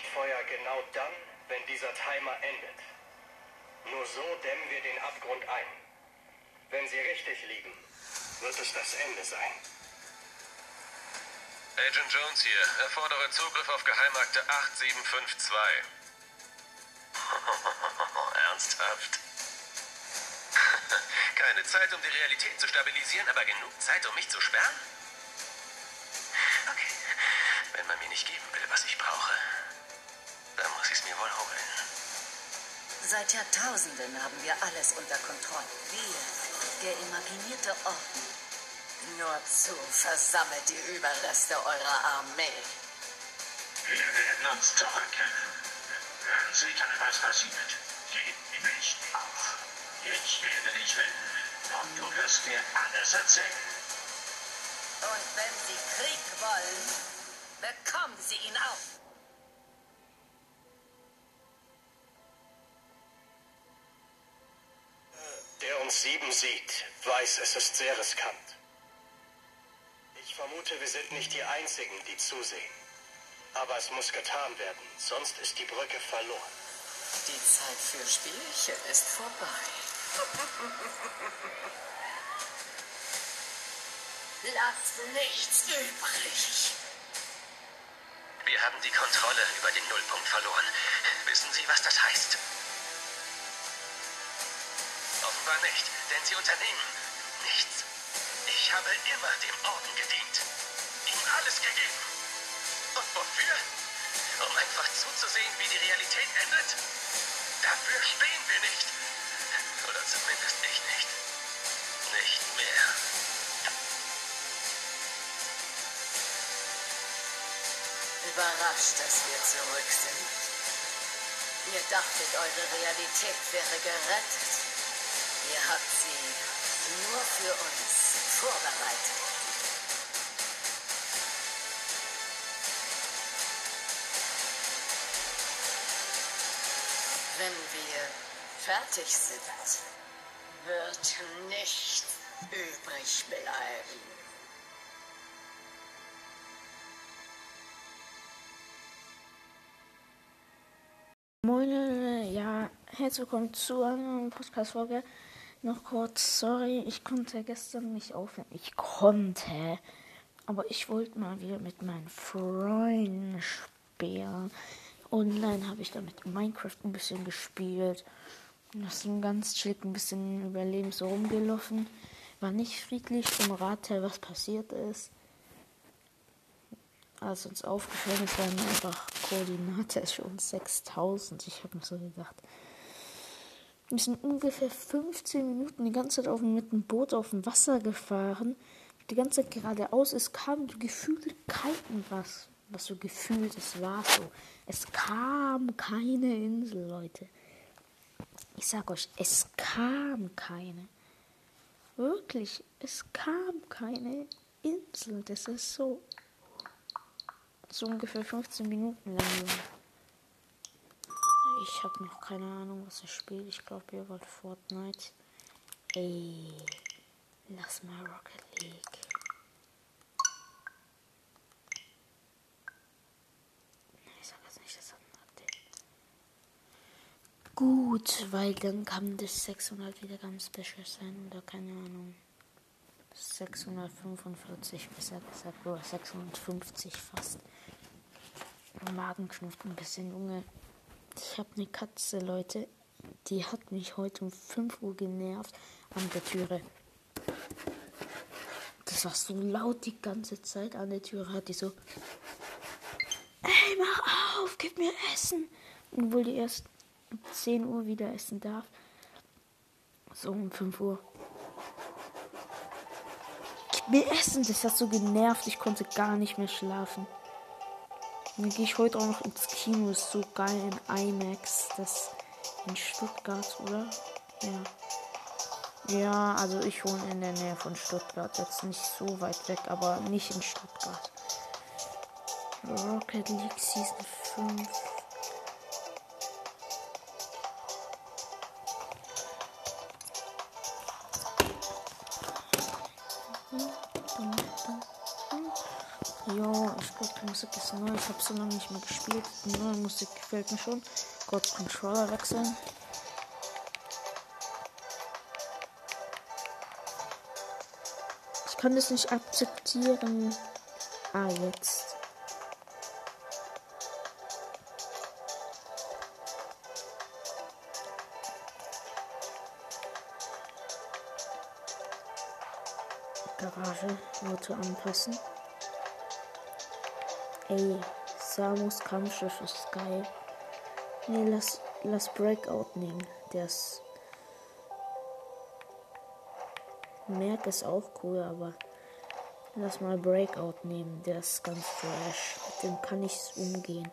Leuchtfeuer genau dann, wenn dieser Timer endet. Nur so dämmen wir den Abgrund ein. Wenn sie richtig liegen, wird es das Ende sein. Agent Jones hier. Erfordere Zugriff auf Geheimakte 8752. Ernsthaft? Keine Zeit, um die Realität zu stabilisieren, aber genug Zeit, um mich zu sperren? Wohl holen. Seit Jahrtausenden haben wir alles unter Kontrolle. Wir, der imaginierte Orden. Nur zu versammelt die Überreste eurer Armee. Wir werden uns zurückkehren. Hören Sie dann, was passiert. Gib nicht auf. Ich werde dich finden. Und du wirst mir alles erzählen. Und wenn Sie Krieg wollen, bekommen Sie ihn auch. Sieht, weiß, es ist sehr riskant. Ich vermute, wir sind nicht die Einzigen, die zusehen. Aber es muss getan werden, sonst ist die Brücke verloren. Die Zeit für Spielchen ist vorbei. Lasst nichts übrig. Wir haben die Kontrolle über den Nullpunkt verloren. Wissen Sie, was das heißt? Offenbar nicht, denn Sie unternehmen nichts. Ich habe immer dem Orden gedient. Ihm alles gegeben. Und wofür? Um einfach zuzusehen, wie die Realität endet? Dafür stehen wir nicht. Oder zumindest ich nicht. Nicht mehr. Überrascht, dass wir zurück sind. Ihr dachtet, eure Realität wäre gerettet. Ihr habt sie nur für uns vorbereitet. Wenn wir fertig sind, wird nichts übrig bleiben. Moin, ja, herzlich willkommen zu einer Podcast-Folge. Noch kurz, sorry, ich konnte gestern nicht aufnehmen. Ich konnte, aber ich wollte mal wieder mit meinen Freunden spielen. Online habe ich da mit Minecraft ein bisschen gespielt. Und das ist ganz chillig ein bisschen überleben so rumgelaufen. War nicht friedlich im Rate, was passiert ist als uns aufgefallen ist, waren einfach Koordinate schon 6000. Ich habe mir so gedacht. Wir sind ungefähr 15 Minuten die ganze Zeit auf, mit dem Boot auf dem Wasser gefahren. Die ganze Zeit geradeaus. Es kam gefühlt kein was. Was so gefühlt, es war so. Es kam keine Insel, Leute. Ich sag euch, es kam keine. Wirklich, es kam keine Insel. Das ist so so ungefähr 15 Minuten lang. Ich habe noch keine Ahnung, was ich spiele. Ich glaube, ihr wollt Fortnite. Ey, lass mal Rocket League. Ich sag jetzt nicht, das hat ein Update. Gut, weil dann kann das 600 wieder ganz special sein oder keine Ahnung. 645 besser gesagt, oder 650 fast. Magen knurrt ein bisschen, Junge. Ich habe eine Katze, Leute. Die hat mich heute um 5 Uhr genervt an der Türe. Das war so laut die ganze Zeit an der Türe. Hat die so. Ey, mach auf, gib mir Essen. Obwohl die erst um 10 Uhr wieder essen darf. So um 5 Uhr mir essen. Das hat so genervt. Ich konnte gar nicht mehr schlafen. Dann gehe ich heute auch noch ins Kino. Ist so geil in IMAX. Das in Stuttgart, oder? Ja. Ja, also ich wohne in der Nähe von Stuttgart. Jetzt nicht so weit weg, aber nicht in Stuttgart. Rocket League Season 5. Musik ist neu. Ich habe so lange nicht mehr gespielt. Die neue Musik gefällt mir schon. Gott, Controller wechseln. Ich kann das nicht akzeptieren. Ah, jetzt. Garage, Auto anpassen. Ey, Samus Kampfschiff ist geil. Nee, lass, lass Breakout nehmen. Der ist. Merk ist auch cool, aber lass mal Breakout nehmen. Der ist ganz fresh. Mit dem kann ich umgehen.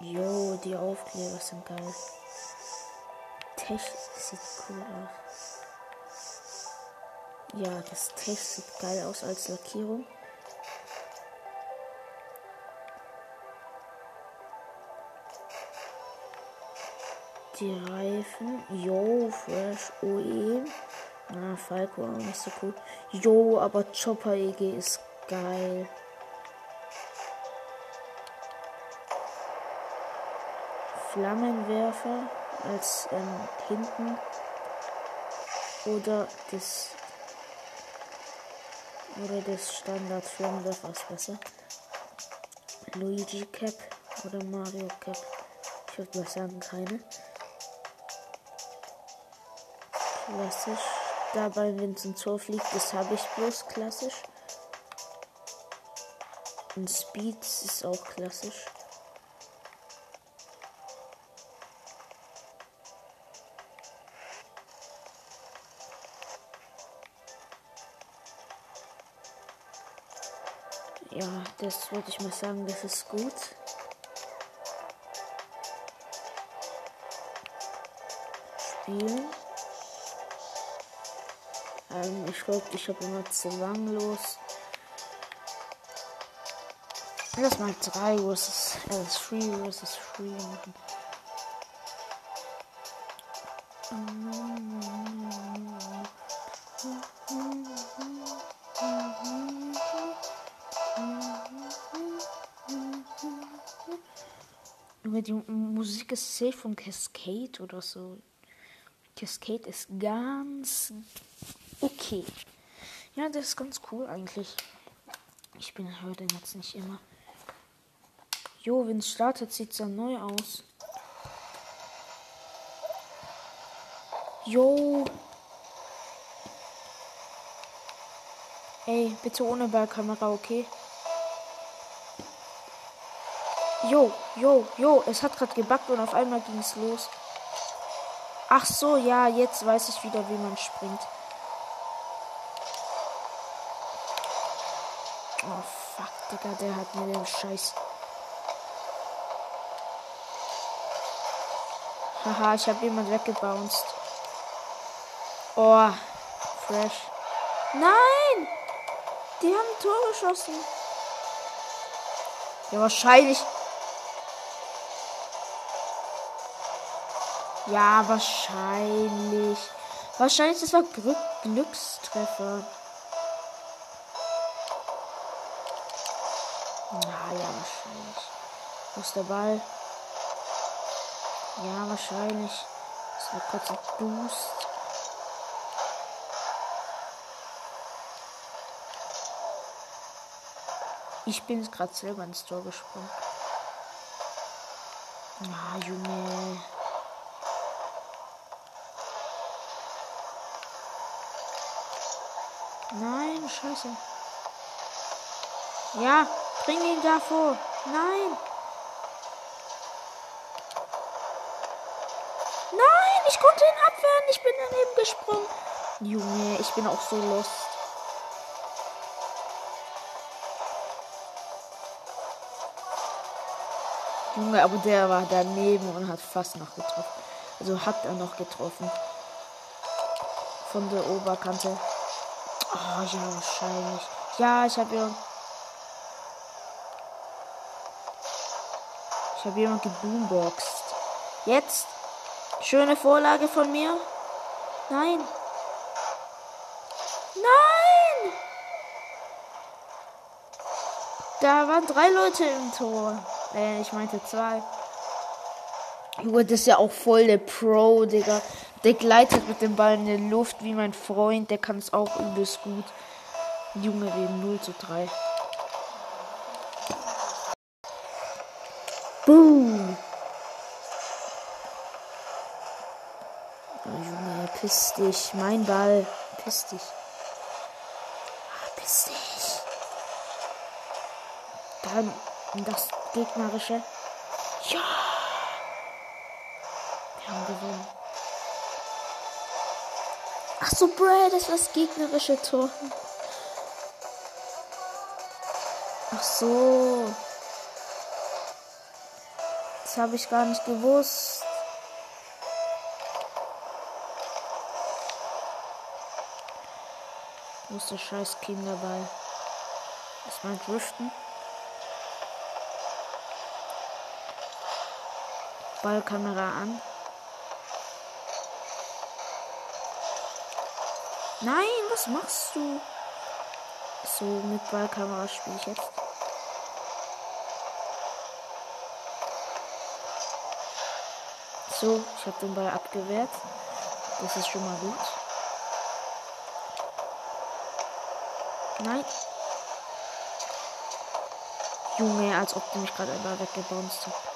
Jo, die Aufkleber sind geil. Tech sieht cool aus. Ja, das Tech sieht geil aus als Lackierung. Die Reifen. Jo, Fresh OE. Na, Falco auch nicht so cool. Jo, aber Chopper EG ist geil. Flammenwerfer als ähm, hinten. Oder das. Oder das Standard Flammenwerfer ist besser. Luigi Cap oder Mario Cap. Ich würde mal sagen, keine. Klassisch. Dabei, wenn es ins Tor fliegt, das habe ich bloß klassisch. Und Speeds ist auch klassisch. Ja, das würde ich mal sagen, das ist gut. Spielen. Ähm, ich glaube, ich habe immer zwanglos. Lass mal 3 versus äh, 3 versus 3 machen. Die Musik ist safe von Cascade oder so. Cascade ist ganz okay. Ja, das ist ganz cool eigentlich. Ich bin den jetzt nicht immer. Jo, wenn es startet, sieht es dann neu aus. Jo. Ey, bitte ohne Ballkamera, okay? Jo, jo, jo, es hat gerade gebackt und auf einmal ging es los. Ach so, ja, jetzt weiß ich wieder, wie man springt. Oh, fuck, Digga, der hat mir den Scheiß. Haha, ich habe jemand weggebounced. Oh, fresh. Nein! Die haben ein Tor geschossen. Ja, wahrscheinlich. Ja, wahrscheinlich. Wahrscheinlich, das war Glück Glückstreffer. Na ja, wahrscheinlich. Wo ist der Ball? Ja, wahrscheinlich. Das war kurz ein Boost. Ich bin gerade selber ins Tor gesprungen. Ah, Junge. Nein, scheiße. Ja, bring ihn davor. Nein. Nein, ich konnte ihn abwehren. Ich bin daneben gesprungen. Junge, ich bin auch so lost. Junge, aber der war daneben und hat fast noch getroffen. Also hat er noch getroffen. Von der Oberkante. Oh ja, wahrscheinlich. Ja, ich habe ja. Habe jemand geboomboxt. Jetzt. Schöne Vorlage von mir. Nein. Nein! Da waren drei Leute im Tor. Äh, ich meinte zwei. Junge, das ist ja auch voll der Pro, Digga. Der gleitet mit dem Ball in der Luft wie mein Freund. Der kann es auch übelst gut. Junge, wir 0 zu 3. Boom. Oh, Junge, piss dich. Mein Ball. Piss dich. Piss dich. Dann das gegnerische. Ja. Wir haben gewonnen. Ach so, Brad, das war das gegnerische Tor. Ach so. Das habe ich gar nicht gewusst. Wo ist der scheiß Kinderball? Ist mein Driften? Ballkamera an. Nein, was machst du? So, mit Ballkamera spiele ich jetzt. So, ich habe den Ball abgewehrt. Das ist schon mal gut. Nein. Junge, als ob du mich gerade einmal weggebounced hast.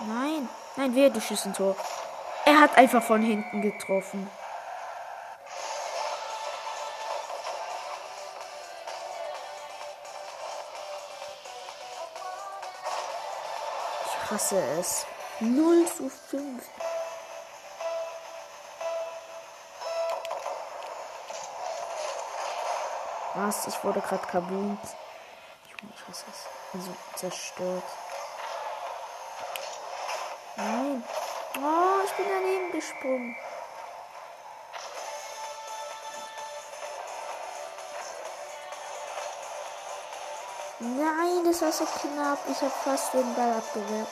Nein. Nein, wer du schießt ein Tor. Er hat einfach von hinten getroffen. Ich hasse es. 0 zu 5. Was? Ich wurde gerade kabunt. Junge, ich hasse es. Also zerstört. Nein. Oh, ich bin daneben gesprungen. Nein, das war so knapp. Ich habe fast den Ball abgewehrt.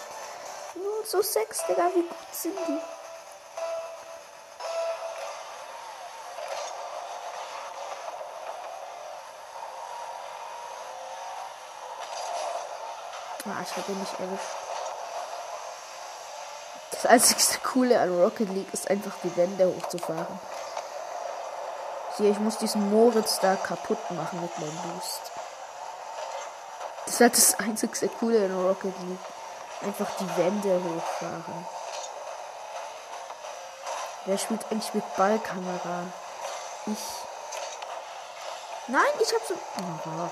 Nur so sechs, Digga. Wie gut sind die? Ah, ich habe ihn erwischt. Das einzigste Coole an Rocket League ist einfach die Wände hochzufahren. Hier, ich muss diesen Moritz da kaputt machen mit meinem Boost. Das ist das einzigste Coole in Rocket League. Einfach die Wände hochfahren. Wer spielt eigentlich mit Ballkamera? Ich. Nein, ich hab so. Oh,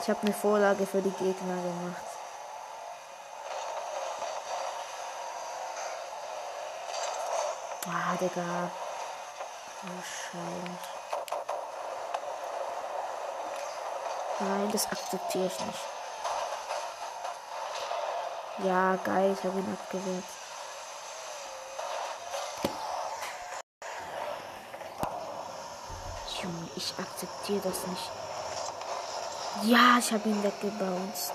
ich habe eine Vorlage für die Gegner gemacht. Ah, Digga. Wahrscheinlich. Nein, das akzeptiere ich nicht. Ja, geil, ich habe ihn abgewehrt. Junge, ich akzeptiere das nicht. Ja, ich habe ihn weggebounced.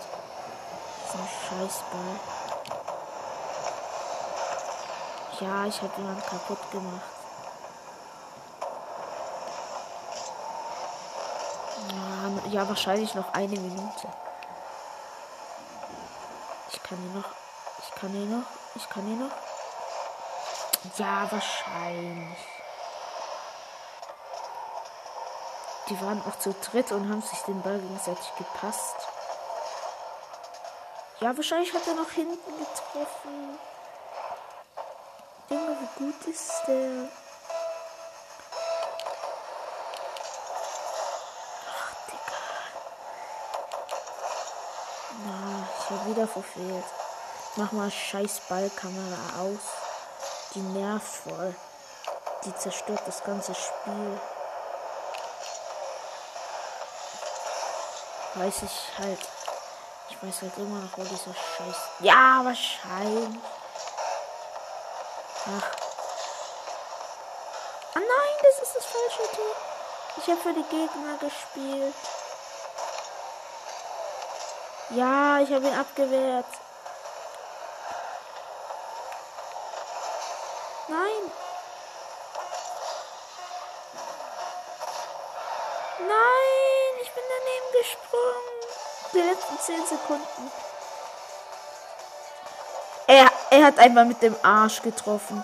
So ein Scheißball. Ja, ich habe jemanden kaputt gemacht. Ja, wahrscheinlich noch eine Minute. Ich kann hier noch. Ich kann hier noch. Ich kann hier noch. Ja, wahrscheinlich. Die waren auch zu dritt und haben sich den Ball gegenseitig gepasst. Ja, wahrscheinlich hat er noch hinten getroffen. Junge, wie gut ist der? Ach, Digga. Na, ich hab wieder verfehlt. Mach mal scheiß Ballkamera aus. Die nervt voll. Die zerstört das ganze Spiel. Weiß ich halt. Ich weiß halt immer noch, wo dieser Scheiß. Ja, wahrscheinlich. Ach. Ah nein, das ist das falsche Tor. Ich habe für die Gegner gespielt. Ja, ich habe ihn abgewehrt. Nein. Nein. daneben gesprungen. Die letzten 10 Sekunden. Hat einfach mit dem Arsch getroffen.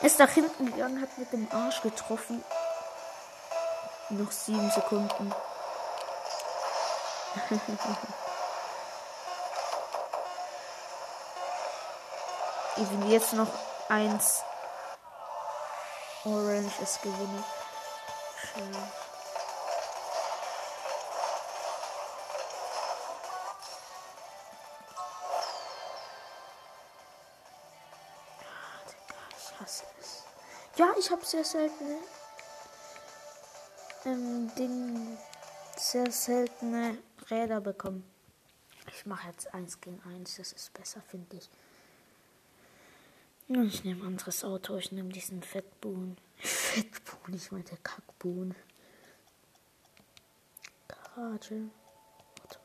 Er ist nach hinten gegangen, hat mit dem Arsch getroffen. Noch 7 Sekunden. Ich will jetzt noch eins. Orange ist gewinnt. Schön. Ja, ich habe sehr seltene ähm, Ding, sehr seltene Räder bekommen. Ich mache jetzt eins gegen eins, das ist besser, finde ich. Ich nehme ein anderes Auto, ich nehme diesen Fettbuhn. Fettbuhn, ich meinte Kackbuhn. Garage.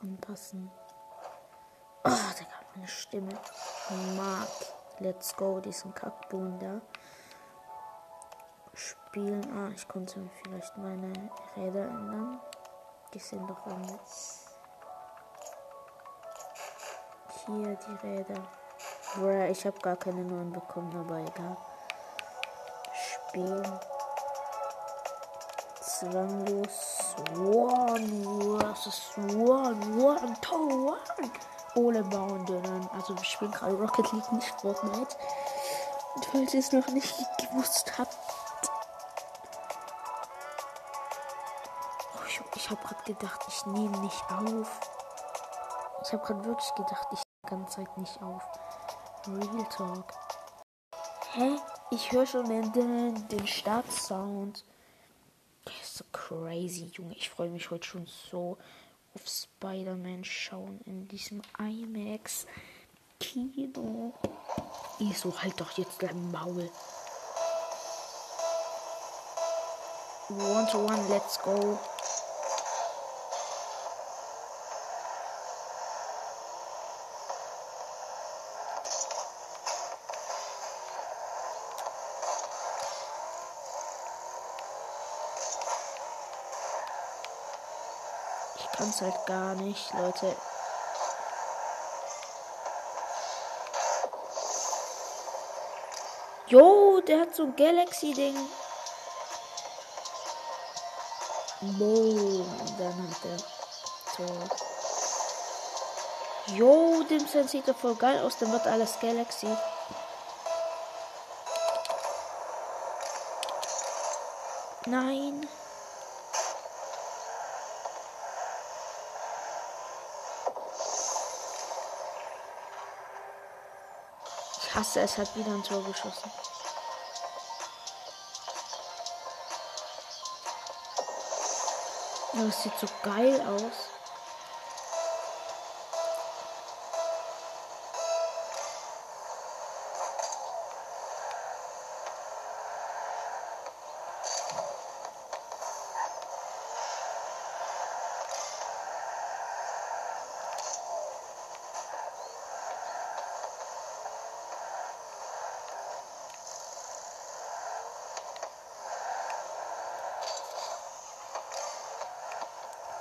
Anpassen. Oh, Digga, meine Stimme. Mark. Let's go, diesen Kackbuhn da. Spielen. Ah, ich konnte vielleicht meine Räder ändern. Die sind doch anders. Hier die Räder. Bruh, ich habe gar keine neuen bekommen, aber egal. Spielen. Zwanglos. One versus One. One to One. Ohne dünnen. Also wir spielen gerade Rocket League, nicht Fortnite. Falls ihr es noch nicht gewusst habt. Ich habe gerade gedacht, ich nehme nicht auf. Ich habe gerade wirklich gedacht, ich die ganze Zeit nicht auf. Real Talk. Hä? Ich höre schon den, den, den Startsound. So crazy, Junge. Ich freue mich heute schon so auf Spider-Man schauen in diesem IMAX Kino. Ich so, halt doch jetzt dein Maul. One to one, let's go. Es halt gar nicht, Leute. Jo, der hat so ein Galaxy-Ding. Boom. Dann hat er so. Jo, dem Sen sieht er voll geil aus. Dann wird alles Galaxy. Nein. Ich hasse es, hat wieder ein Tor geschossen. Das sieht so geil aus.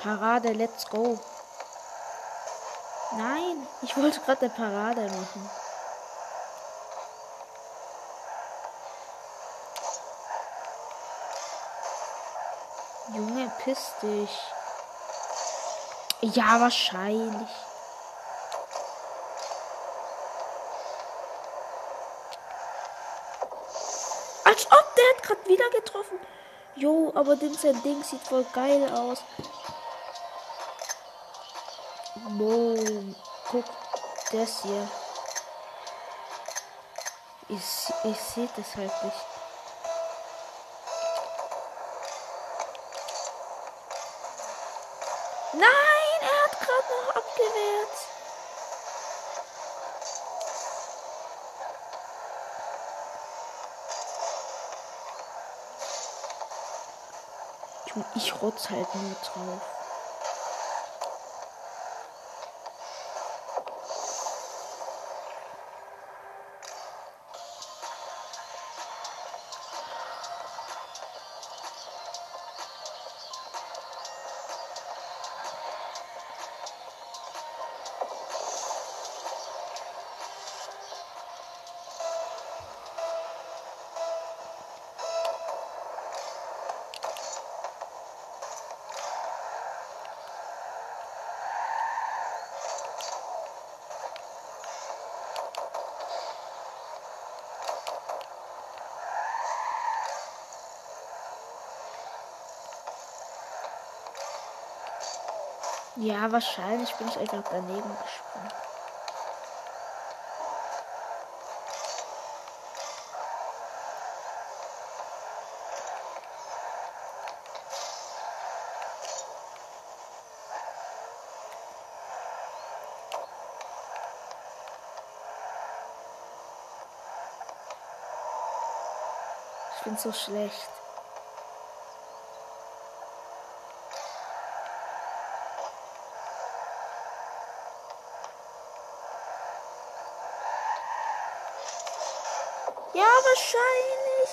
Parade, let's go. Nein, ich wollte gerade eine Parade machen. Junge, piss dich. Ja, wahrscheinlich. Als ob der hat gerade wieder getroffen. Jo, aber dem sein Ding sieht voll geil aus. Boom. Guck, das hier. Ich, ich sehe das halt nicht. Nein, er hat gerade noch abgewehrt. Ich rotz halt nur drauf. Ja, wahrscheinlich bin ich einfach daneben gesprungen. Ich bin so schlecht. Ja, wahrscheinlich.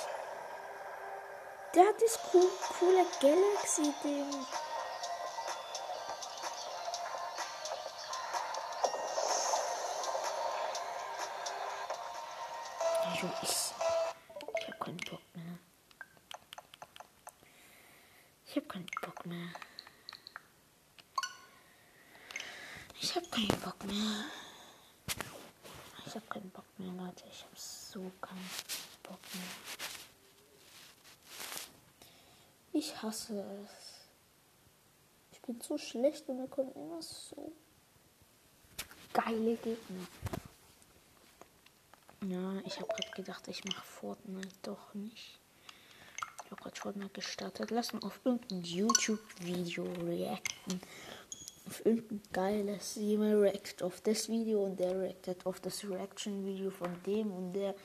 Der hat das cool, coole Galaxy-Ding. Ich hasse es. Ich bin so schlecht und da kommen immer so geile Gegner. Ja, ich habe gerade gedacht, ich mache Fortnite doch nicht. Ich habe gerade Fortnite gestartet. Lass mal auf irgendein YouTube-Video reacten. Auf irgendein geiles. Jemand reactet auf das Video und der reactet auf das Reaction-Video von dem und der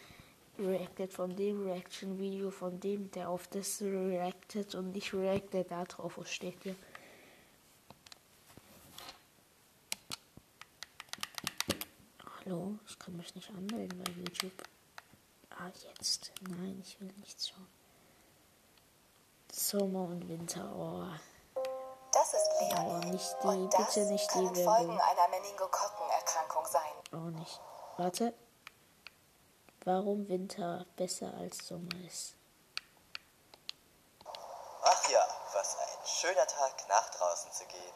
reactet von dem Reaction-Video von dem, der auf das reactet und ich reacte da drauf. Was steht hier? Hallo, ich kann mich nicht anmelden bei YouTube. Ah, jetzt. Nein, ich will nichts schauen. Sommer und Winter, oh. Das ist Oh, Leonie. nicht die, Und das bitte nicht die. Folgen einer Meningokokkenerkrankung sein. Auch nicht. Warte. Warum Winter besser als Sommer ist. Ach ja, was ein schöner Tag, nach draußen zu gehen.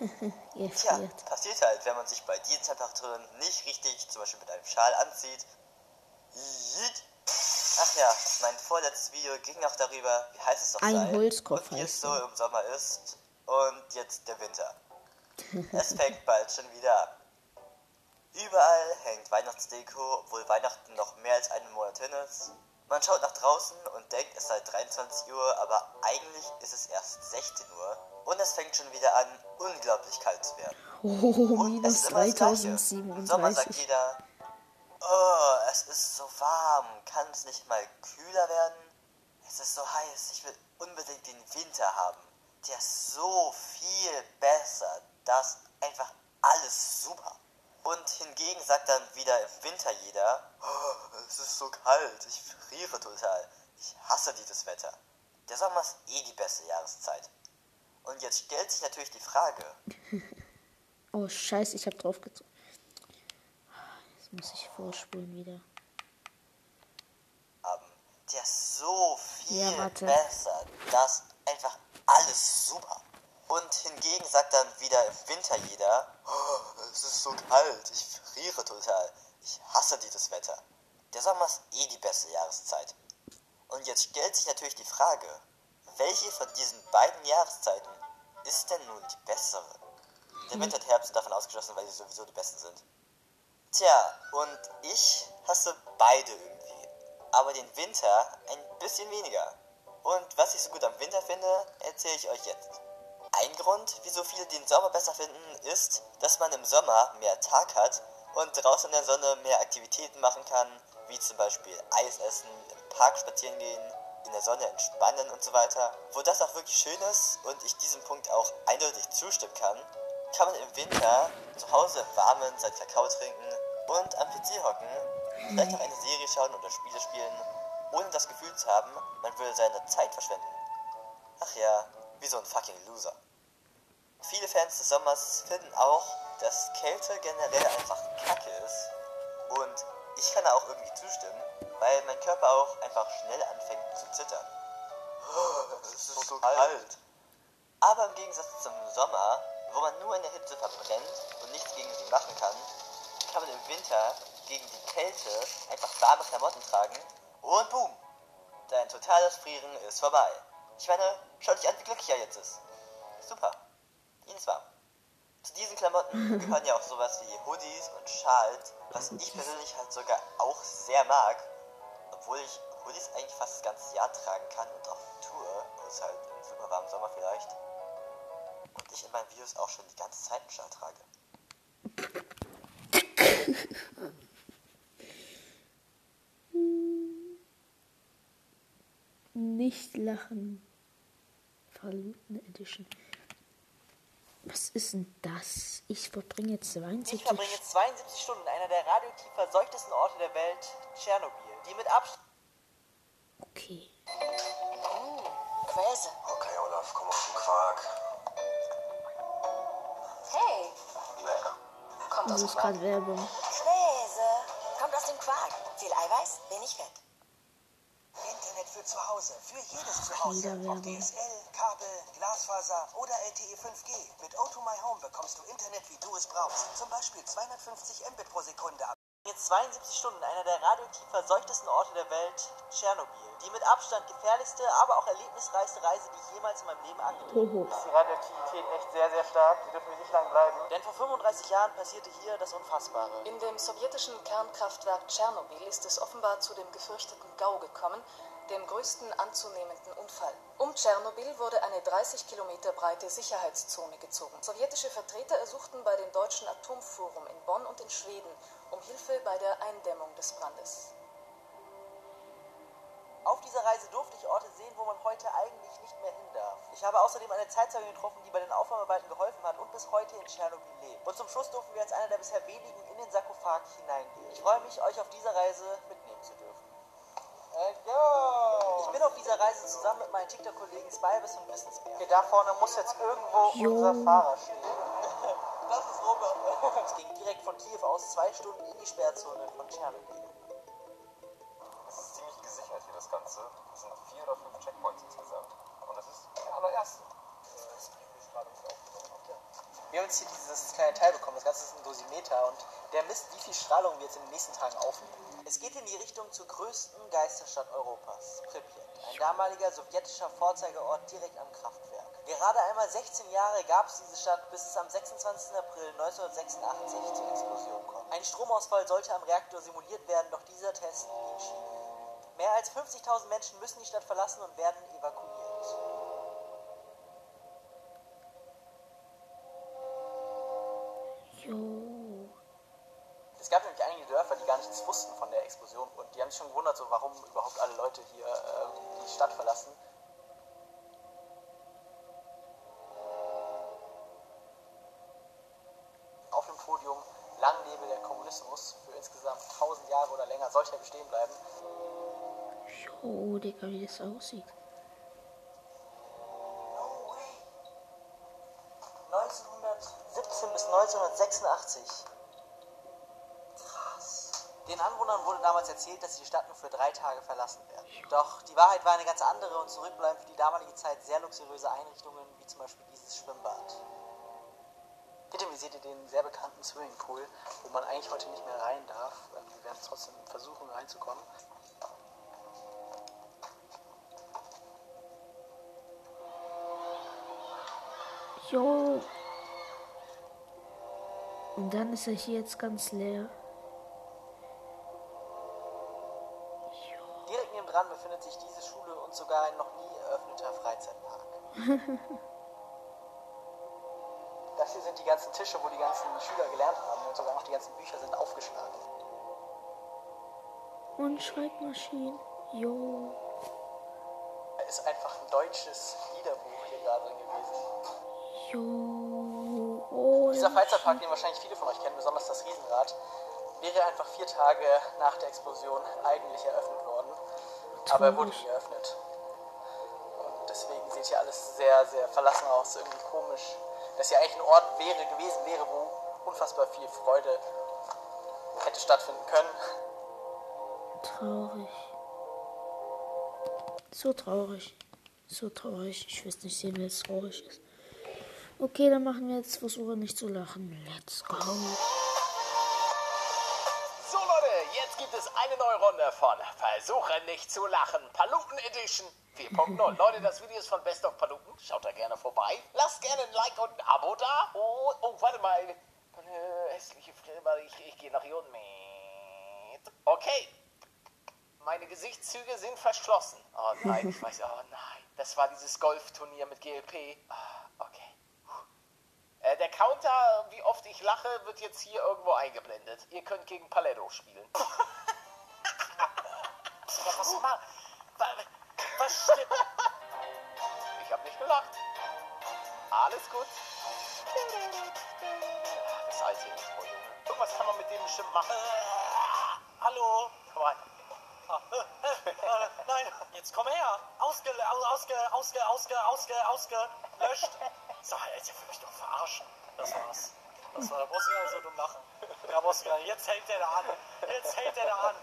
Tja, passiert halt, wenn man sich bei diesen Temperaturen nicht richtig, zum Beispiel mit einem Schal anzieht. Ach ja, mein vorletztes Video ging auch darüber, wie heiß es doch Ein sei Holzkopf und wie es so im Sommer ist. Und jetzt der Winter. Es fängt bald schon wieder an. Überall hängt Weihnachtsdeko, obwohl Weihnachten noch mehr als einen Monat hin ist. Man schaut nach draußen und denkt, es sei 23 Uhr, aber eigentlich ist es erst 16 Uhr. Und es fängt schon wieder an, unglaublich kalt zu werden. Oh, Und minus es ist immer das Gleiche. Im Sommer sagt 3037. jeder, oh, es ist so warm, kann es nicht mal kühler werden? Es ist so heiß, ich will unbedingt den Winter haben. Der ist so viel besser, das ist einfach alles super. Und hingegen sagt dann wieder im Winter jeder, oh, es ist so kalt, ich friere total. Ich hasse dieses Wetter. Der Sommer ist eh die beste Jahreszeit. Und jetzt stellt sich natürlich die Frage, Oh, scheiße, ich hab drauf gedrückt. Jetzt muss ich vorspulen wieder. haben. Der ist so viel Ja, besser. Das ist einfach alles super. Und hingegen sagt dann wieder im Winter jeder, oh, es ist so kalt, ich friere total. Ich hasse dieses Wetter. Der Sommer ist eh die beste Jahreszeit. Und jetzt stellt sich natürlich die Frage, welche von diesen beiden Jahreszeiten ist denn nun die bessere? Der Winter und Herbst sind davon ausgeschlossen, weil sie sowieso die besten sind. Tja, und ich hasse beide irgendwie. Aber den Winter ein bisschen weniger. Und was ich so gut am Winter finde, erzähle ich euch jetzt. Ein Grund, wieso viele den Sommer besser finden, ist, dass man im Sommer mehr Tag hat und draußen in der Sonne mehr Aktivitäten machen kann, wie zum Beispiel Eis essen, im Park spazieren gehen, in der Sonne entspannen und so weiter. Wo das auch wirklich schön ist und ich diesem Punkt auch eindeutig zustimmen kann, kann man im Winter zu Hause Warmen sein Kakao trinken und am PC hocken, vielleicht auch eine Serie schauen oder Spiele spielen, ohne das Gefühl zu haben, man würde seine Zeit verschwenden. Ach ja, wie so ein fucking Loser. Viele Fans des Sommers finden auch, dass Kälte generell einfach kacke ist. Und ich kann da auch irgendwie zustimmen, weil mein Körper auch einfach schnell anfängt zu zittern. Es ist so kalt. Aber im Gegensatz zum Sommer, wo man nur in der Hitze verbrennt und nichts gegen sie machen kann, kann man im Winter gegen die Kälte einfach warme Klamotten tragen und boom, dein totales Frieren ist vorbei. Ich meine, schau dich an, wie glücklich er jetzt ist. Super. Ihnen zwar. Zu diesen Klamotten gehören ja auch sowas wie Hoodies und Schals, was ich persönlich halt sogar auch sehr mag. Obwohl ich Hoodies eigentlich fast das ganze Jahr tragen kann und auf Tour, außer halt im super warmen Sommer vielleicht. Und ich in meinen Videos auch schon die ganze Zeit einen Schal trage. Nicht lachen. Verluten Edition. Was ist denn das? Ich verbringe 72 Ich verbringe 72 Stunden in einer der radioaktiv verseuchtesten Orte der Welt, Tschernobyl, die mit Abstand Okay. Quäse. Okay, Olaf, komm auf den Quark. Hey, Kommt Das aus dem Quark. gerade Werbung. Quäse. Kommt aus dem Quark. Viel Eiweiß, wenig Fett. Internet für zu Hause, für jedes Zuhause. Ob. DSL, Kabel, Glasfaser oder LTE 5G. Mit O2 My Home bekommst du Internet, wie du es brauchst. Zum Beispiel 250 Mbit pro Sekunde ab. Jetzt 72 Stunden in einer der radioaktiv verseuchtesten Orte der Welt, Tschernobyl, die mit Abstand gefährlichste, aber auch erlebnisreichste Reise, die ich jemals in meinem Leben angetreten habe. Ist die Radioaktivität echt sehr, sehr stark. Sie dürfen hier nicht lang bleiben. Denn vor 35 Jahren passierte hier das Unfassbare. In dem sowjetischen Kernkraftwerk Tschernobyl ist es offenbar zu dem gefürchteten GAU gekommen, dem größten anzunehmenden Unfall. Um Tschernobyl wurde eine 30 Kilometer breite Sicherheitszone gezogen. Sowjetische Vertreter ersuchten bei dem Deutschen Atomforum in Bonn und in Schweden um Hilfe bei der Eindämmung des Brandes. Auf dieser Reise durfte ich Orte sehen, wo man heute eigentlich nicht mehr hin darf. Ich habe außerdem eine Zeitzeugin getroffen, die bei den Aufräumarbeiten geholfen hat und bis heute in Tschernobyl lebt. Und zum Schluss durften wir als einer der bisher wenigen in den Sarkophag hineingehen. Ich freue mich, euch auf dieser Reise mitnehmen zu dürfen. Ich bin auf dieser Reise zusammen mit meinen TikTok-Kollegen Spybus und Wissensbär. Hier da vorne muss jetzt irgendwo Jo. unser Fahrer stehen. Das ist Robert. Es ging direkt von Kiew aus zwei Stunden in die Sperrzone von Tschernobyl. Es ist ziemlich gesichert hier das Ganze. Es sind vier oder fünf Checkpoints insgesamt. Und das ist der allererste. Wir haben jetzt hier dieses kleine Teil bekommen. Das Ganze ist ein Dosimeter und der misst, wie viel Strahlung wir jetzt in den nächsten Tagen aufnehmen. Es geht in die Richtung zur größten Geisterstadt Europas, Pripyat. Ein damaliger sowjetischer Vorzeigeort direkt am Kraftwerk. Gerade einmal 16 Jahre gab es diese Stadt, bis es am 26. April 1986 zur Explosion kommt. Ein Stromausfall sollte am Reaktor simuliert werden, doch dieser Test ging schief. Mehr als 50.000 Menschen müssen die Stadt verlassen und werden evakuiert. Jo. Es gab nämlich einige Dörfer, die gar nichts wussten von der Explosion und die haben sich schon gewundert, so warum überhaupt alle Leute hier äh, die Stadt verlassen. Auf dem Podium Lang lebe der Kommunismus für insgesamt 1000 Jahre oder länger sollte er bestehen bleiben. Jo, Digga, wie das aussieht. Wurde damals erzählt, dass sie die Stadt nur für drei Tage verlassen werden. Doch die Wahrheit war eine ganz andere und zurückbleiben für die damalige Zeit sehr luxuriöse Einrichtungen, wie zum Beispiel dieses Schwimmbad. Mir seht ihr den sehr bekannten Swimmingpool, wo man eigentlich heute nicht mehr rein darf. Wir werden trotzdem versuchen reinzukommen. Jo. Und dann ist er hier jetzt ganz leer. Das hier sind die ganzen Tische, wo die ganzen Schüler gelernt haben und sogar noch die ganzen Bücher sind aufgeschlagen. Und Schreibmaschinen. Jo. Da ist einfach ein deutsches Liederbuch hier gerade drin gewesen. Jo. Oh, Dieser. Freizeitpark, den wahrscheinlich viele von euch kennen, besonders das Riesenrad, wäre einfach vier Tage nach der Explosion eigentlich eröffnet worden. Aber er wurde nie eröffnet. Hier alles sehr, sehr verlassen aus. Irgendwie komisch. Dass hier eigentlich ein Ort wäre, gewesen wäre, wo unfassbar viel Freude hätte stattfinden können. Traurig. So traurig. So traurig. Ich weiß nicht sehen, wer es traurig ist. Okay, dann machen wir jetzt Versuche nicht zu lachen. Let's go. Jetzt gibt es eine neue Runde von Versuche nicht zu lachen. Paluten Edition 4.0. Leute, das Video ist von Best of Paluten. Schaut da gerne vorbei. Lasst gerne ein Like und ein Abo da. Oh, oh warte mal. Äh, hässliche Filme, ich, ich gehe nach hier unten. Okay. Meine Gesichtszüge sind verschlossen. Oh nein, ich weiß, oh nein. Das war dieses Golfturnier mit GLP. Ah, okay. Äh, der Counter, wie oft ich lache, wird jetzt hier irgendwo eingeblendet. Ihr könnt gegen Paletto spielen. was, was, was stimmt? Ich habe nicht gelacht. Alles gut. Das alte Intro, Junge. Irgendwas kann man mit dem bestimmt machen. Hallo. Komm rein. Nein, jetzt komm her. Ausge, ausge, ausge, ausge, ausge, ausgelöscht. So, Alter, will mich doch verarschen. Das war's. Das war der Bosnier so dumm lachen. Ja, Bosnier, jetzt hält der da an. Jetzt hält der da an.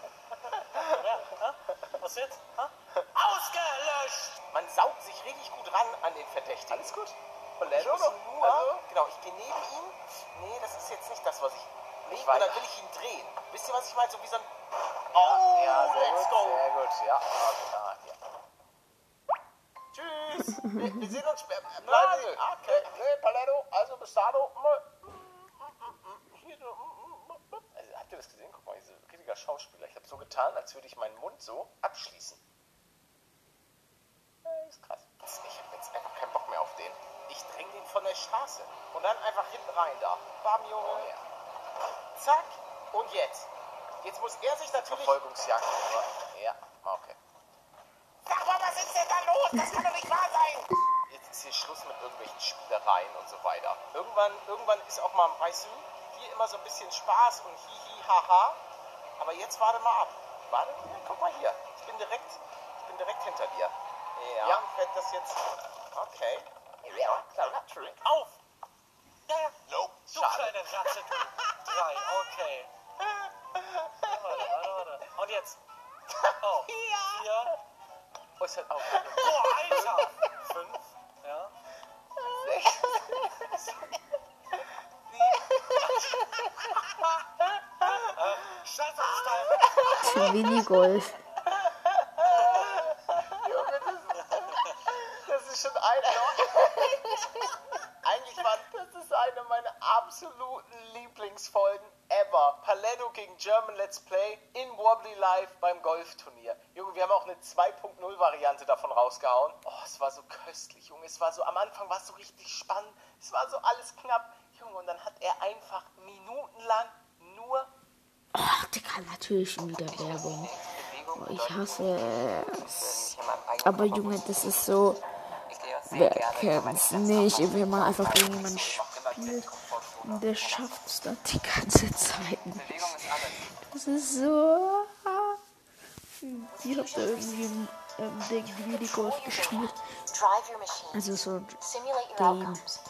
Ja, ha? Was jetzt? Ha? Ausgelöscht! Man saugt sich richtig gut ran an den Verdächtigen. Alles gut. Paletto Ich nur. also- Genau, ich gehe neben ihm. Nee, das ist jetzt nicht das, was ich. Nee, Ich und dann will ich ihn drehen. Wisst ihr, was ich meine? So wie so ein. Oh, ja, sehr let's gut, go. sehr gut. Ja, ja. Wir, sehen uns später. Bleiben Sie. Okay. Nee, Paletto, also. Hier, Also, habt ihr das gesehen? Guck mal, dieser richtiger Schauspieler. Ich habe so getan, als würde ich meinen Mund so abschließen. Äh, ist krass. Ich habe jetzt einfach keinen Bock mehr auf den. Ich dräng den von der Straße. Und dann einfach hinten rein da. Bam, Junge. Zack. Und jetzt. Jetzt muss er sich natürlich... Verfolgungsjagd. Ja, okay. Was ist denn da los? Das kann doch nicht wahr sein. Jetzt ist hier Schluss mit irgendwelchen Spielereien und so weiter. Irgendwann, irgendwann ist auch mal, weißt du, hier immer so ein bisschen Spaß und hihi, haha. Aber jetzt warte mal ab. Warte, hier, guck mal hier. Ich bin direkt, ich bin direkt hinter dir. Ja, ja. ich werde das jetzt... Okay. Ja, klar, natürlich. Auf! Ja, ja. Nope. Du Schade. kleine Ratze, du. Drei, okay. Warte, warte, warte. Und jetzt. Oh. Ja. Vier. Oh, ist halt auch. Boah, Alter. Fünf. Ja. Äh, Stefan-Style. Minigolf. Junge, das, das ist schon eine. Eigentlich war das ist eine meiner absoluten Lieblingsfolgen ever. Paletto gegen German Let's Play in Wobbly Live beim Golfturnier. Junge, wir haben auch eine 2.0 Variante davon rausgehauen. Oh, es war so köstlich, Junge. Es war so, am Anfang war es so richtig spannend. Es war so alles knapp. Junge, und dann hat er einfach minutenlang nur Ach, Digga, natürlich wieder Werbung. Oh, ich hasse es. Aber Junge, das ist so. Wer kennt's nicht? Wenn man einfach gegen jemanden spielt und der schafft es dann die ganze Zeit. nicht. Das ist so. Die hat da irgendwie ein ähm, Ding Minigolf gespielt. Drive your machine. Also so Simulate your Game. outcomes.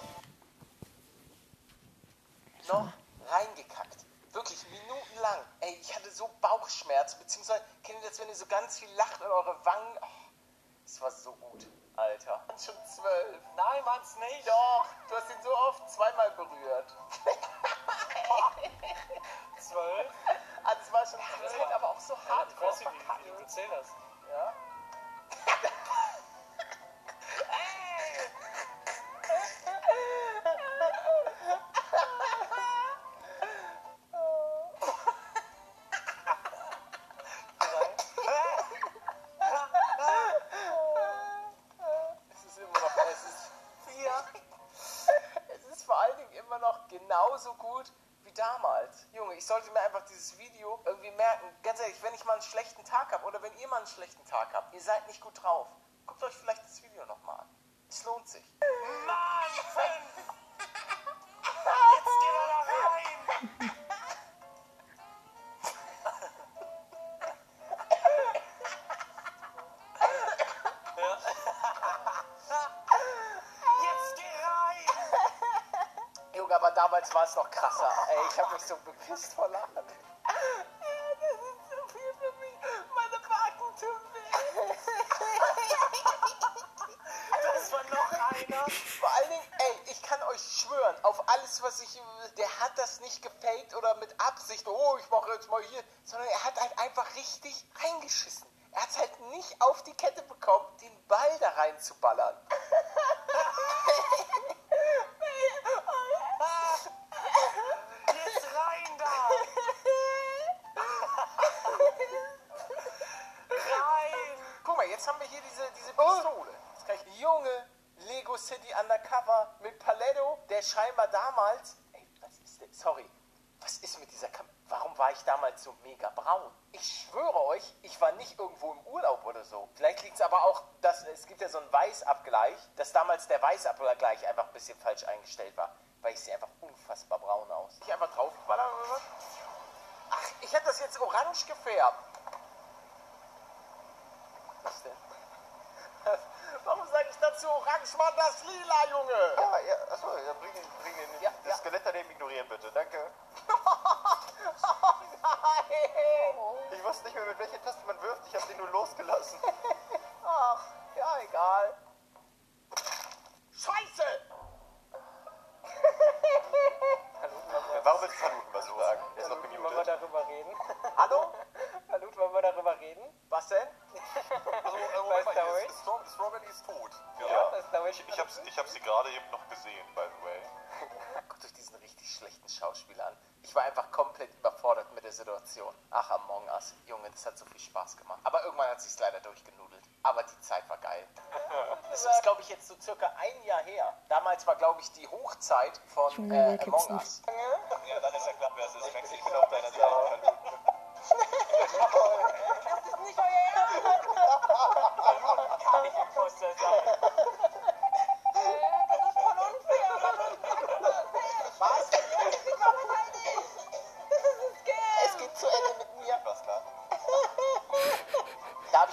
noch reingekackt. Wirklich minutenlang. Ey, ich hatte so Bauchschmerzen, beziehungsweise, kennt ihr das, wenn ihr so ganz viel lacht in eure Wangen? Oh, das war so gut, Alter. Und schon zwölf. Nein, Manns nicht. Doch, du hast ihn so oft zweimal berührt. Zwölf. Ah, das war schon, ist halt aber auch so hart. Zählst das. Ja? Es ist vor allen Dingen immer noch genauso gut wie damals. Junge, ich sollte mir einfach dieses Video irgendwie merken. Ganz ehrlich, wenn ich mal einen schlechten Tag habe oder wenn ihr mal einen schlechten Tag habt, ihr seid nicht gut drauf, guckt euch vielleicht das Video nochmal an. Es lohnt sich. Mann, fünf. Jetzt geh mal da rein. Jetzt geh rein. Junge, aber damals war es noch krasser. Ich habe mich so bepisst vor Lachen. Dass damals der Weißabgleich einfach ein bisschen falsch eingestellt war. Weil ich sehe einfach unfassbar braun aus. Ich einfach draufgeballert oder was? Ach, ich hätte das jetzt orange gefärbt. Was denn? Warum sage ich dazu orange? Mann, das lila, Junge! Ja, ja, achso, ja, bring ihn, bring ihn. Ja, das ja. Skelett daneben ignorieren bitte, danke. Oh nein! Ich wusste nicht mehr, mit welcher Taste man wirft, ich habe den nur losgelassen. Ach, ja, egal. Darüber reden? Hallo? Hallo, wollen wir darüber reden? Was denn? Also, äh, ist- Stro Strawberry ist tot. Ja, das dauert Ich, ich, hab's, ich hab sie gerade eben noch gesehen, by the way. Euch diesen richtig schlechten Schauspieler an. Ich war einfach komplett überfordert mit der Situation. Ach, Among Us. Junge, das hat so viel Spaß gemacht. Aber irgendwann hat sich's leider durchgenudelt. Aber die Zeit war geil. Das ist, glaube ich, jetzt so circa ein Jahr her. Damals war, glaube ich, die Hochzeit von äh, Among nicht? Us. Ja, dann ist ja klar, wer es ist. Max, ich bin auf deiner Seite. Kann ich Imposter sein.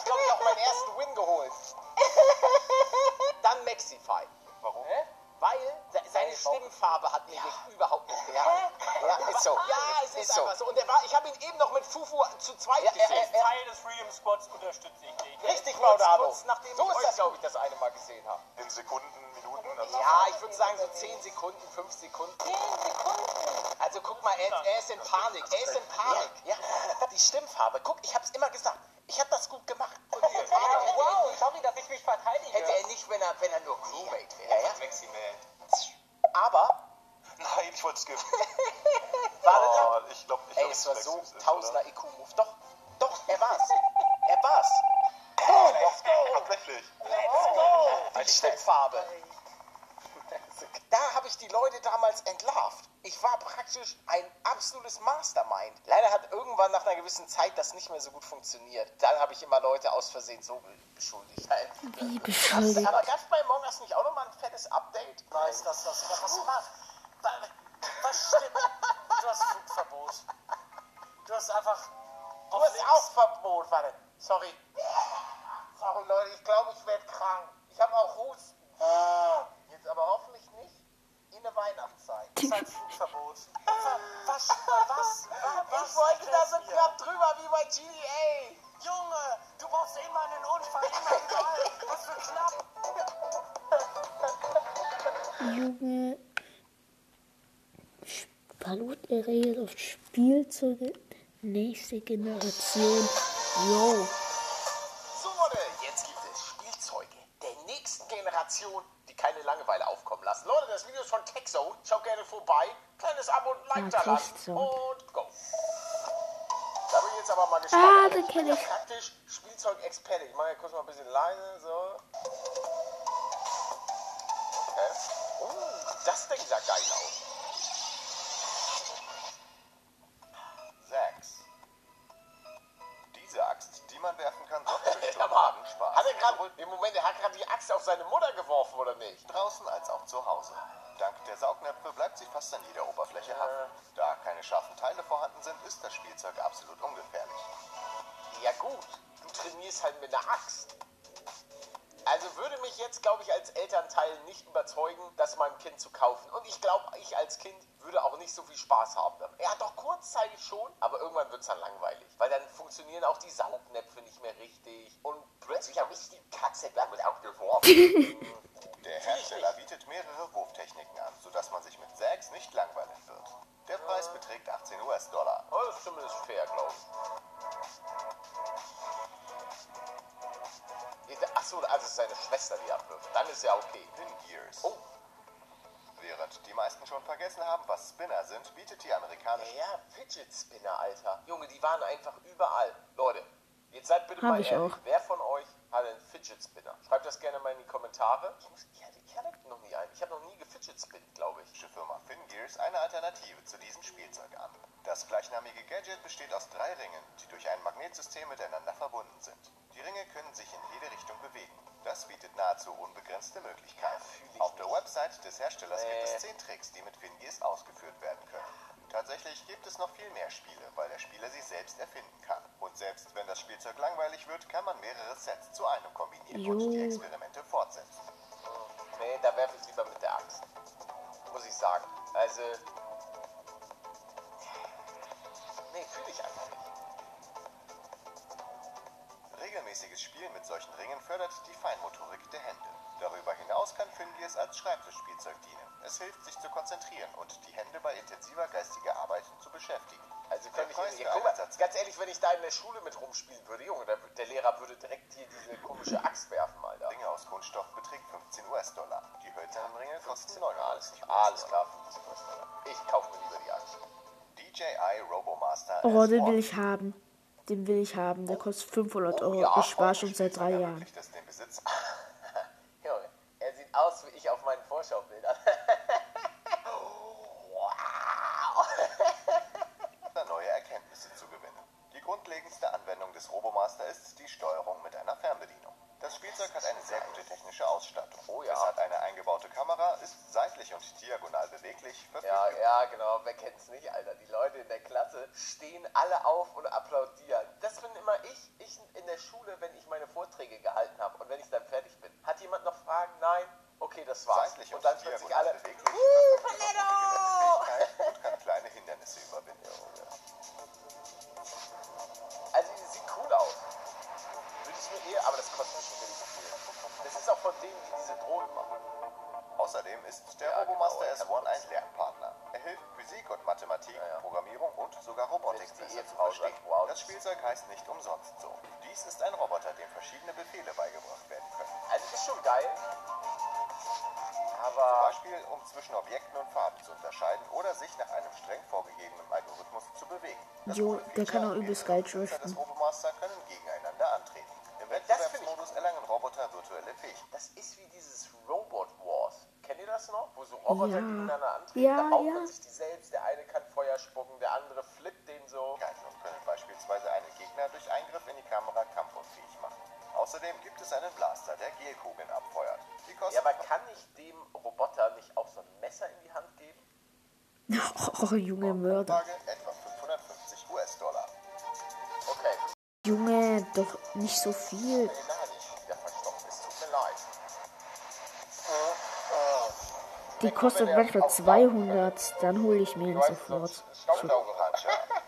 Ich, glaube ich, auch meinen ersten Win geholt. Dann Maxify. Warum? Weil se- seine Stimmfarbe hat mir überhaupt nicht gefallen. Ja, ist so. Ja, es ist, einfach so. Und er war, ich habe ihn eben noch mit Fufu zu zweit gesehen. Teil des Freedom Squads unterstütze ich dich. Richtig, Maudado. kurz nachdem so ich ist euch- das, glaube ich, das eine Mal gesehen habe. In Sekunden, Minuten? Also Ja, ich würde sagen so 10 Sekunden, 5 Sekunden. 10 Sekunden? Also guck mal, er, er ist in Panik. Er ist in Panik. Ja, die Stimmfarbe. Guck, ich habe es immer gesagt. Ich habe das gut gemacht. Wow, sorry, dass ich mich verteidige. Hätte er nicht, wenn er, wenn er nur Crewmate wäre. Ja, man. Aber, Nein, ich wollte skippen. warte Oh, ich glaube, ich Ey, glaub, es war so tausender? IQ-Move. Doch, doch, er war's. Er war's. Let's go! Tatsächlich. Let's go! Die Stimmfarbe. Da habe ich die Leute damals entlarvt. Ich war praktisch ein absolutes Mastermind. Leider hat irgendwann nach einer gewissen Zeit das nicht mehr so gut funktioniert. Dann habe ich immer Leute aus Versehen so be- beschuldigt. Wie beschuldigt. aber gab es bei Among Us nicht auch nochmal ein fettes Update? Weiß, dass das was macht. Was stimmt? Du hast Flugverbot. Du hast einfach. Du hast auch Verbot, warte. Sorry. Sorry, Leute, ich glaube, ich werde krank. Ich habe auch Husten. Jetzt aber hoffentlich der Weihnachtszeit. Das ist ein Flugverbot. Was? Was? was? Ich wollte da so knapp drüber wie bei GDA. Junge, du brauchst immer einen Unfall, immer überall. Was für knapp. Junge. Palut redet auf Spielzeuge. Nächste Generation. Yo. Von TechZone. Schaut gerne vorbei. Kleines Abo und Like Ah, da lassen. Und go. Da bin ich jetzt aber mal gespannt. Ah, Alter. den kenn bin ich. Praktisch Spielzeug-Experte. Ich mache ja kurz mal ein bisschen leise. So. Okay. Oh, das Ding sah geil aus. Sechs. Diese Axt, die man werfen kann, sorgt für totalen Spaß. Hat er gerade, im Moment, er hat gerade die Axt auf seine Mutter geworfen, oder nicht? Draußen als auch zu Hause. Fast an jeder Oberfläche haften. Da keine scharfen Teile vorhanden sind, ist das Spielzeug absolut ungefährlich. Ja gut, du trainierst halt mit einer Axt. Also würde mich jetzt, glaube ich, als Elternteil nicht überzeugen, das meinem Kind zu kaufen. Und ich glaube, ich als Kind würde auch nicht so viel Spaß haben damit. Ja, doch kurzzeitig schon, aber irgendwann wird es dann langweilig. Weil dann funktionieren auch die Saugnäpfe nicht mehr richtig. Und plötzlich habe ich die Katze damit auch geworfen. Der Hersteller bietet mehrere Wurftechniken an, sodass man sich mit Sägs nicht langweilen wird. Der Preis beträgt 18 US-Dollar. Oh, das ist zumindest fair, glaube ich. Achso, also es ist seine Schwester, die abwirft. Dann ist ja okay. Pin Gears. Oh, Während die meisten schon vergessen haben, was Spinner sind, bietet die amerikanische ja, Fidget Spinner, Alter. Junge, die waren einfach überall. Leute, jetzt seid bitte Hab mal ich ehrlich. auch. Wer von euch hat einen Fidget Spinner? Schreibt das gerne mal in die Kommentare. Ich, muss, ich, hatte, ich hatte noch nie einen. Ich habe noch nie gefidget spinnt, glaube ich. Firma Fingears eine Alternative zu diesem Spielzeug an. Das gleichnamige Gadget besteht aus drei Ringen, die durch ein Magnetsystem miteinander verbunden sind. Die Ringe können sich in jede Richtung bewegen. Das bietet nahezu unbegrenzte Möglichkeiten. Auf der. Website des Herstellers gibt Nee. es zehn Tricks, die mit Fingears ausgeführt werden können. Tatsächlich gibt es noch viel mehr Spiele, weil der Spieler sie selbst erfinden kann. Und selbst wenn das Spielzeug langweilig wird, kann man mehrere Sets zu einem kombinieren und die. Experimente fortsetzen. Nee, da werfe ich lieber mit der Axt. Muss ich sagen. Also. Nee, fühle ich einfach nicht. Regelmäßiges Spielen mit solchen Ringen fördert die Feinmotorik der Hände. Darüber hinaus kann Fingears als Schreibtischspielzeug dienen. Es hilft, sich zu konzentrieren und die Hände bei intensiver geistiger Arbeit zu beschäftigen. Also kann ich für guck mal, ganz ehrlich, wenn ich da in der Schule mit rumspielen würde, Junge, der, der Lehrer würde direkt hier diese komische Axt werfen, Alter. Ringe aus Kunststoff beträgt 15 US-Dollar. Die hölzernen Ringe kosten alles, 39 alles klar, 50 US-Dollar. Ich kaufe mir lieber die Axt. DJI Robomaster Oh, den S1. will ich haben. Den will ich haben. Der kostet 500 Oh, Euro. ja. Ich spare schon seit drei Jahren. Ermöglicht es den Besitz Junge, er sieht aus wie ich auf meinen Vorschaubildern. wow. neue Erkenntnisse zu gewinnen. Die grundlegendste Anwendung des Robomaster ist die Steuerung mit einer Fernbedienung. Das Spielzeug hat eine sehr gute technische Ausstattung. Oh ja. Es hat eine eingebaute Kamera, ist seitlich und diagonal beweglich, Ja, ja, genau, wer kennt's nicht, Alter. Die Leute in der Klasse stehen alle auf und applaudieren. Das bin immer ich, ich in der Schule, wenn ich meine Vorträge gehalten habe und wenn ich dann fertig bin. Hat jemand noch Fragen? Nein? Okay, das war's. seitlich und dann diagonal plötzlich alle. beweglich, Uh, Ist der Ja, Robomaster genau, er kann S1 ein. Lernpartner. Er hilft Physik und Mathematik, Ja, ja. Programmierung und sogar Robotik besser zu verstehen. Das Spielzeug heißt nicht umsonst so. Dies ist ein Roboter, dem verschiedene Befehle beigebracht werden können. Also, ist schon geil. Zum Aber. Beispiel, um zwischen Objekten und Farben zu unterscheiden oder sich nach einem streng vorgegebenen Algorithmus zu bewegen. Das Jo, der kann auch übelst geil driften. des Robomaster können gegeneinander antreten. Im das Wettbewerbsmodus erlangen Roboter virtuelle Fähigkeiten. Das ist wie dieses ihr das noch? Wo so Roboter Ja. gegeneinander antreten. Ja, da haut ja. man sich die selbst. Der eine kann Feuer spucken, der andere flippt den so. und können beispielsweise einen Gegner durch Eingriff in die Kamera kampfunfähig machen. Außerdem gibt es einen Blaster, der Gelkugeln abfeuert. Ja, aber kann ich dem Roboter nicht auch so ein Messer in die Hand geben? Oh, junge Mörder. Etwa 550 US-Dollar. Okay. Junge, doch nicht so viel. Die kostet manchmal 200. Dann hole ich mir ihn sofort.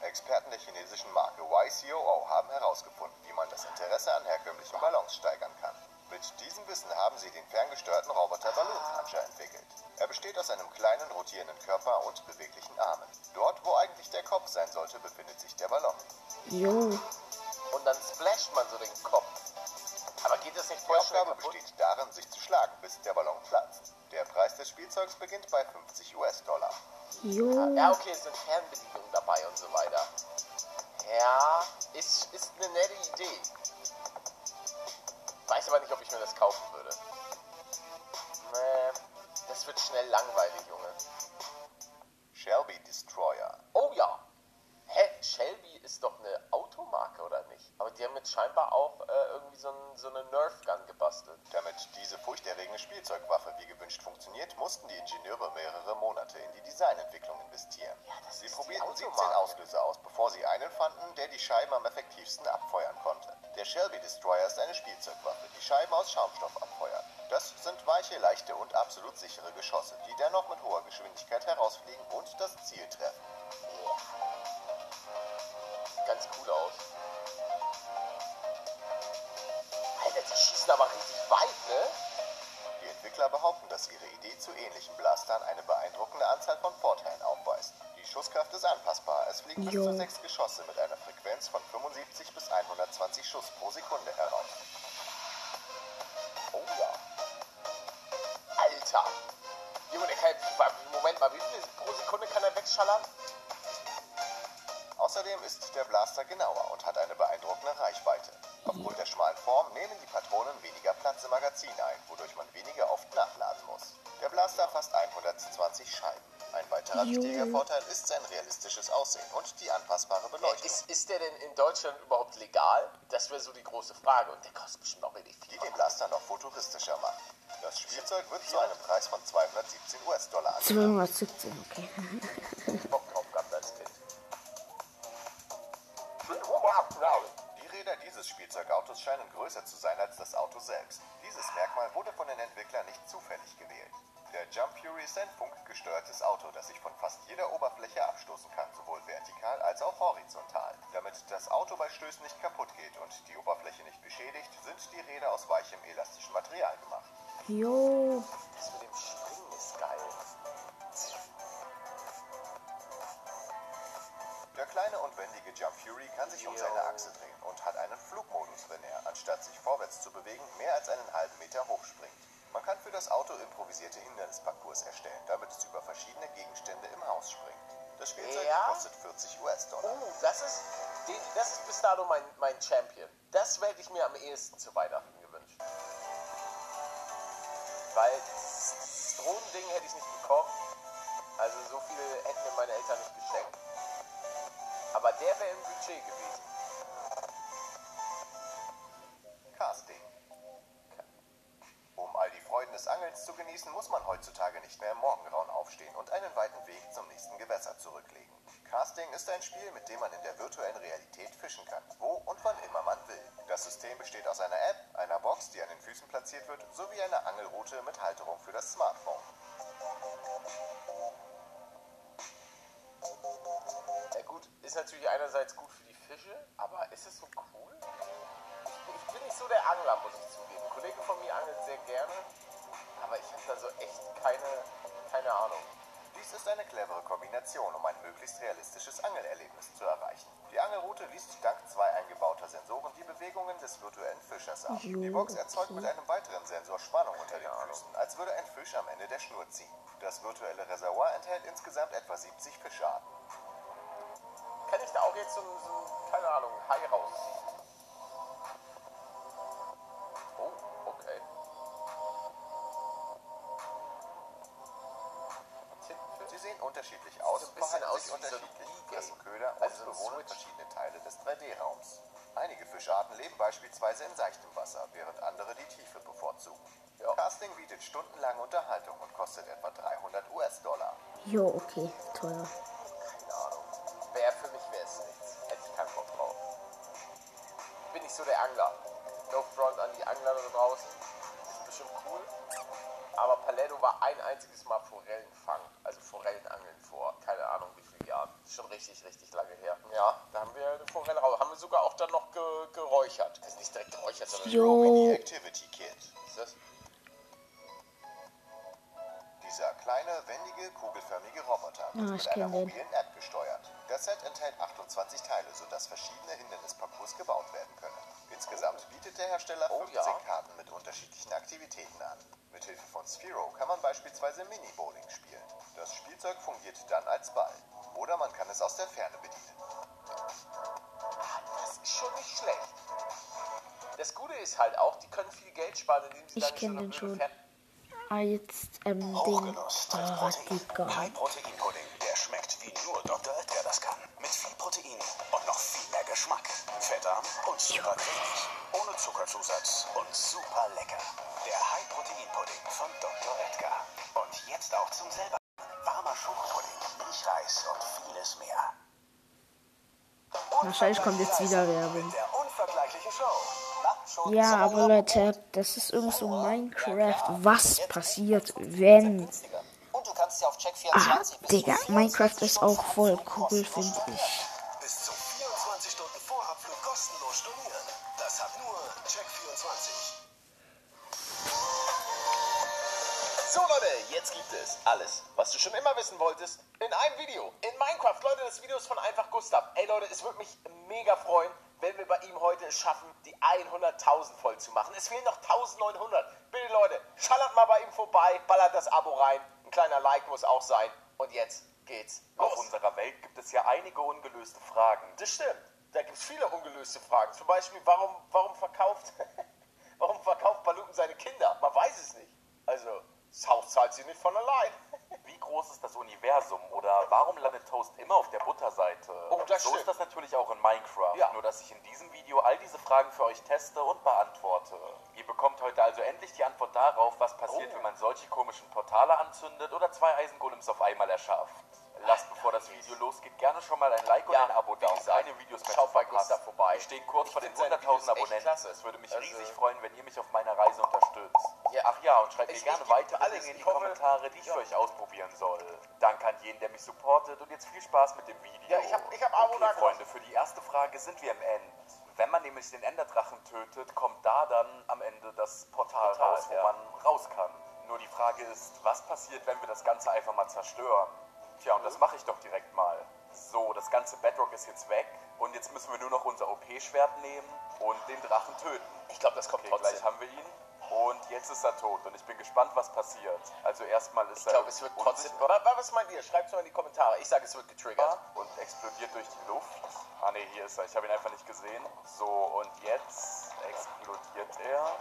Experten der chinesischen Marke YCOO haben herausgefunden, wie man das Interesse an herkömmlichen Ballons steigern kann. Mit diesem Wissen haben sie den ferngesteuerten Roboter Ballonlauncher entwickelt. Er besteht aus einem kleinen rotierenden Körper und beweglichen Armen. Dort, wo eigentlich der Kopf sein sollte, befindet sich der Ballon. Jo. Und dann splasht man so den Kopf. Aber geht das nicht Die Aufgabe kaputt? besteht darin, sich zu schlagen, bis der Ballon platzt. Der Preis des Spielzeugs beginnt bei 50 US-Dollar. Ja, okay, es sind Fernbedienungen dabei und so weiter. Ja, ist, ist eine nette Idee. Weiß aber nicht, ob ich mir das kaufen würde. Nee, das wird schnell langweilig, Junge. Shelby Destroyer. Oh ja. Hä? Shelby ist doch eine Automarke, oder die haben jetzt scheinbar auch äh, irgendwie so, ein, so eine Nerf-Gun gebastelt. Damit diese furchterregende Spielzeugwaffe wie gewünscht funktioniert, mussten die Ingenieure mehrere Monate in die Designentwicklung investieren. das sie probierten 17 Automarke. Auslöser aus, bevor sie einen fanden, der die Scheiben am effektivsten abfeuern konnte. Der Shelby Destroyer ist eine Spielzeugwaffe, die Scheiben aus Schaumstoff abfeuert. Das sind weiche, leichte und absolut sichere Geschosse, die dennoch mit hoher Geschwindigkeit herausfliegen und das Ziel treffen. Ganz cool aus. Entwickler behaupten, dass ihre Idee zu ähnlichen Blastern eine beeindruckende Anzahl von Vorteilen aufweist. Die Schusskraft ist anpassbar. Es fliegen bis Jo. zu sechs Geschosse mit einer Frequenz von 75 bis 120 Schuss pro Sekunde heraus. Oh ja. Alter. Junge, der kann, Moment mal, wie viel pro Sekunde kann er wegschallern? Außerdem ist der Blaster genauer und hat eine beeindruckende Reichweite. Aufgrund der schmalen Form nehmen die Patronen weniger Platz im Magazin ein, wodurch man weniger oft nachladen muss. Der Blaster fasst 120 Scheiben. Ein weiterer Jo. wichtiger Vorteil ist sein realistisches Aussehen und die anpassbare Beleuchtung. Ist, ist der denn in Deutschland überhaupt legal? Das wäre so die große Frage. Und der kostet bestimmt auch die viel. den Blaster noch futuristischer machen. Das Spielzeug wird zu einem Preis von 217 US-Dollar angeboten. 217, okay. gewesen. Casting. Um all die Freuden des Angelns zu genießen, muss man heutzutage nicht mehr im Morgengrauen aufstehen und einen weiten Weg zum nächsten Gewässer zurücklegen. Casting ist ein Spiel, mit dem man in der virtuellen Realität fischen kann, wo und wann immer man will. Das System besteht aus einer App, einer Box, die an den Füßen platziert wird, sowie einer Angelrute mit Halterung für das Smartphone. Natürlich einerseits gut für die Fische, aber ist es so cool? Ich, ich bin nicht so der Angler, muss ich zugeben. Ein Kollege von mir angelt sehr gerne, aber ich habe da so echt keine, keine Ahnung. Dies ist eine clevere Kombination, um ein möglichst realistisches Angelerlebnis zu erreichen. Die Angelroute liest dank zwei eingebauter Sensoren die Bewegungen des virtuellen Fischers ab. Die Box erzeugt mit einem weiteren Sensor Spannung unter den Füßen, als würde ein Fisch am Ende der Schnur ziehen. Das virtuelle Reservoir enthält insgesamt etwa 70 Fischarten. Kann ich da auch jetzt so, so ein, keine Ahnung, Hai rausziehen? Oh, okay. Sie sehen unterschiedlich aus so ein und bisschen verhalten aus sich wie so ein unterschiedlich, E-Game. fressen Köder und Also so ein bewohnen Switch. verschiedene Teile des 3D-Raums. Einige Fischarten leben beispielsweise in seichtem Wasser, während andere die Tiefe bevorzugen. Ja. Casting bietet stundenlange Unterhaltung und kostet etwa 300 US-Dollar. Jo, okay. Teuer. Ich mit einer kenn den. mobilen App gesteuert. Das Set enthält 28 Teile, sodass verschiedene Hindernisparcours gebaut werden können. Insgesamt bietet der Hersteller Oh, 15 ja. Karten mit unterschiedlichen Aktivitäten an. Mithilfe von Sphero kann man beispielsweise Mini-Bowling spielen. Das Spielzeug fungiert dann als Ball. Oder man kann es aus der Ferne bedienen. Das ist schon nicht schlecht. Das Gute ist halt auch, die können viel Geld sparen, indem sie Ich dann nicht so kenn eine den schon. Ah, jetzt, ähm, den. Oh, Protein. Digga. Fettarm und super cremig. Ohne Zuckerzusatz und super lecker. Der High-Protein-Pudding von Dr. Edgar. Und jetzt auch zum selber. Warmer Schokopudding, Milchreis und vieles mehr. Wahrscheinlich kommt jetzt wieder Werbung. Ja, aber Leute, das ist irgend so Minecraft. Was passiert, wenn. Ah, 24 bis zu Digga, 24 Minecraft ist auch voll cool, finde ich. Schaffen, die 100.000 voll zu machen. Es fehlen noch 1.900. Bitte Leute, schallert mal bei ihm vorbei, ballert das Abo rein. Ein kleiner Like muss auch sein. Und jetzt geht's los. Auf unserer Welt gibt es ja einige ungelöste Fragen. Das stimmt. Da gibt es viele ungelöste Fragen. Zum Beispiel, warum, warum verkauft, warum verkauft Paluten seine Kinder? Man weiß es nicht. Also, das Haus zahlt sie nicht von allein. Wie groß ist das Universum oder warum landet Toast immer auf der Butterseite? Oh, das so stimmt. ist das natürlich auch in Minecraft. Ja. Nur dass ich in diesem Video all diese Fragen für euch teste und beantworte. Ihr bekommt heute also endlich die Antwort darauf, was passiert, Oh. wenn man solche komischen Portale anzündet oder zwei Eisengolems auf einmal erschafft. Lasst, bevor das Video losgeht, gerne schon mal ein Like und Ja, ein Abo da, gesagt, keine Videos mehr schaut zu bei. Gustav vorbei. Wir stehen kurz Ich vor den find seine 100.000 Videos echt Abonnenten. Es würde mich Also- riesig freuen, wenn ihr mich auf meiner Reise unterstützt. Ja. Ach ja, und schreibt mir Ich- gerne ich geb weitere alles. Dinge in die hoffe- Kommentare, die ich Ja. für euch ausprobieren soll. Danke an jeden, der mich supportet und jetzt viel Spaß mit dem Video. Ja, ich hab- ich hab Abo okay, Freunde, für die erste Frage sind wir im End. Wenn man nämlich den Enderdrachen tötet, kommt da dann am Ende das Portal, Portal, raus, wo ja. man raus kann. Nur die Frage ist, was passiert, wenn wir das Ganze einfach mal zerstören? Tja, und das mache ich doch direkt mal. So, das ganze Bedrock ist jetzt weg und jetzt müssen wir nur noch unser OP-Schwert nehmen und den Drachen töten. Ich glaube, das kommt Okay, trotzdem. gleich haben wir ihn. Und jetzt ist er tot und ich bin gespannt, was passiert. Also erstmal ist Ich er glaube, es wird trotzdem. Was meint ihr? Schreibt es mal in die Kommentare. Ich sage, es wird getriggert. und explodiert durch die Luft. Ah ne, hier ist er. Ich habe ihn einfach nicht gesehen. So, und jetzt explodiert er.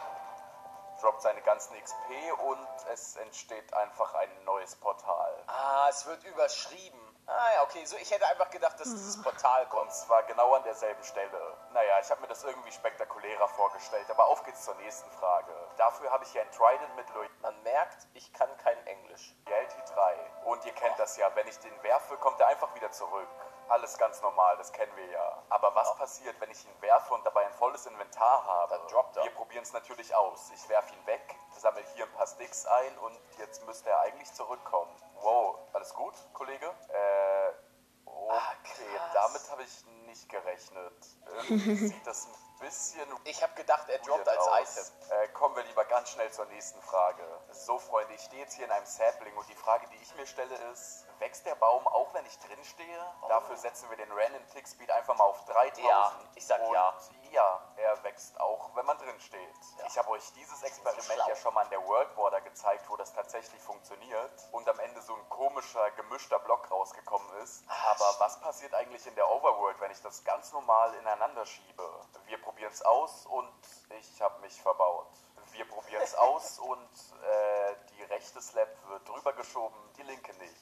Droppt seine ganzen XP und es entsteht einfach ein neues Portal. Ah, es wird überschrieben. Ah ja, okay. So, ich hätte einfach gedacht, dass dieses Portal kommt. Und zwar genau an derselben Stelle. Naja, ich habe mir das irgendwie spektakulärer vorgestellt, aber auf geht's zur nächsten Frage. Dafür habe ich hier ein Trident mit Man merkt, ich kann kein Englisch. Loyalty 3. Und ihr kennt das ja, wenn ich den werfe, kommt er einfach wieder zurück. Alles ganz normal, das kennen wir ja. Aber was passiert, wenn ich ihn werfe und dabei ein volles Inventar habe? Dann droppt er. Wir probieren es natürlich aus. Ich werfe ihn weg, sammle hier ein paar Sticks ein und jetzt müsste er eigentlich zurückkommen. Wow, alles gut, Kollege? Äh, okay, krass. damit habe ich nicht gerechnet. Irgendwie sieht das ein bisschen Ich habe gedacht, er droppt als aus. Item. Äh, kommen wir lieber ganz schnell zur nächsten Frage. So, Freunde, ich stehe jetzt hier in einem Sapling und die Frage, die ich mir stelle, ist, wächst der Baum auch, wenn ich drin stehe? Dafür setzen wir den Random Tick Speed einfach mal auf 3000. Oh. Ja, ich sag und ja. Ja, er wächst auch, wenn man drin steht. Ich habe euch dieses Experiment schlau. ja schon mal an der World Border gezeigt, wo das tatsächlich funktioniert und am Ende so ein komischer, gemischter Block rausgekommen ist. Ah, Aber was passiert eigentlich in der Overworld, wenn ich das ganz normal ineinander schiebe? Wir probieren es aus und ich habe mich verbaut. Wir probieren es aus und äh, die rechte Slab wird drüber geschoben, die linke nicht.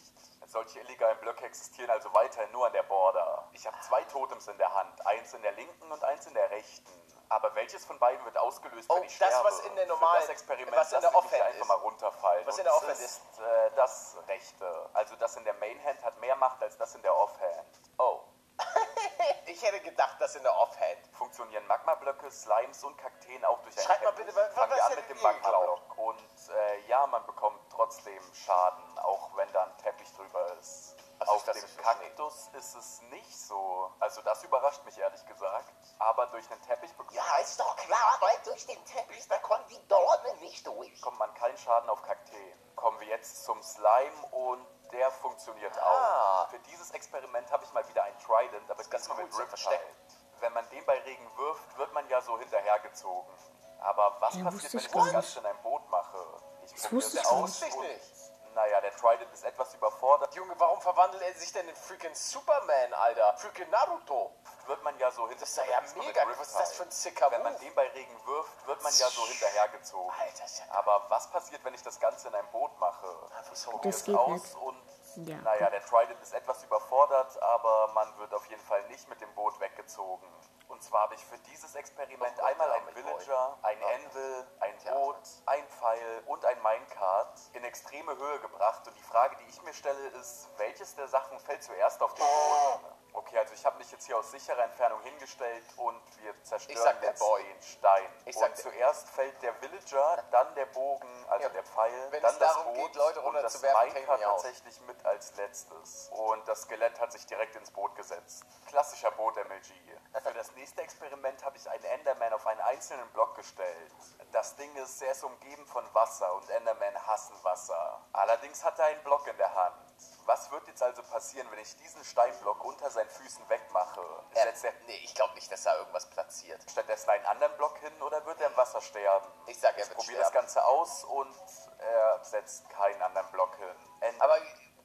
Solche illegalen Blöcke existieren also weiterhin nur an der Border. Ich habe zwei Totems in der Hand, eins in der linken und eins in der rechten. Aber welches von beiden wird ausgelöst, Oh, wenn ich das, sterbe? was in der Für normalen- das Experiment was in der Offhand einfach ist. mal runterfallen. Was Und in der Offhand ist äh, das rechte. Also das in der Mainhand hat mehr Macht als das in der Offhand. Oh. Ich hätte gedacht, das in der Offhand. Funktionieren Magmablöcke, Slimes und Kakteen auch durch ein Schreibt mal bitte, was- Fangen was wir an mit dem? Magmablock. Und äh, ja, man bekommt trotzdem Schaden, auch wenn da ein Teppich drüber ist. Was Auf ist dem? Kaktus ist es nicht so. Also das überrascht mich ehrlich gesagt. Aber durch einen Teppich bekommt, Ja, ist doch klar, weil durch den Teppich, da kommen die Dornen nicht durch. bekommt man keinen Schaden auf Kakteen. Kommen wir jetzt zum Slime und der funktioniert Ah. auch. Für dieses Experiment habe ich mal wieder ein Trident, aber ganz diesmal cool, mit Riptide. versteckt. Wenn man den bei Regen wirft, wird man ja so hinterhergezogen. Aber was Ja, passiert, wenn ich das Ganze in ein Boot mache? Ich Das wusste ich aus nicht. Naja, der Trident ist etwas überfordert. Junge, warum verwandelt er sich denn in freaking Superman, Alter? Freaking Naruto. Wird man ja so hinter Das ist ja mega. Was ist das für ein sicker Wenn man den bei Regen wirft, wird man ja so hinterhergezogen. Alter, ist ja Aber was passiert, wenn ich das Ganze in ein Boot mache? Ich probiere Das es geht aus nicht. und Ja, naja, der Trident ist etwas überfordert, aber man wird auf jeden Fall nicht mit dem Boot weggezogen. Und zwar habe ich für dieses Experiment einmal mit Villager, ein. Anvil, ein Boot, ein Pfeil und ein Minecart in extreme Höhe gebracht. Und die Frage, die ich mir stelle, ist, welches der Sachen fällt zuerst auf den Boden? Okay, also ich habe mich jetzt hier aus sicherer Entfernung hingestellt und wir zerstören jetzt Boy. den Stein. Ich sag und zuerst fällt der Villager, dann der Bogen, also Ja, der Pfeil, dann das darum Boot geht, Leute und das Minecart tatsächlich mit als letztes. Und das Skelett hat sich direkt ins Boot gesetzt. Klassischer Boot-MLG. Für das nächste Experiment habe ich einen Enderman auf einen einzelnen Block gestellt. Das Ding ist, er ist umgeben von Wasser und Endermen hassen Wasser. Allerdings hat er einen Block in der Hand. Was wird jetzt also passieren, wenn ich diesen Steinblock unter seinen Füßen wegmache? Setzt er, Nee, ich glaube nicht, dass da irgendwas platziert. stattdessen einen anderen Block hin oder wird er im Wasser sterben? Ich sag, er Ich wird probiere das. Ganze aus und er setzt keinen anderen Block hin. Aber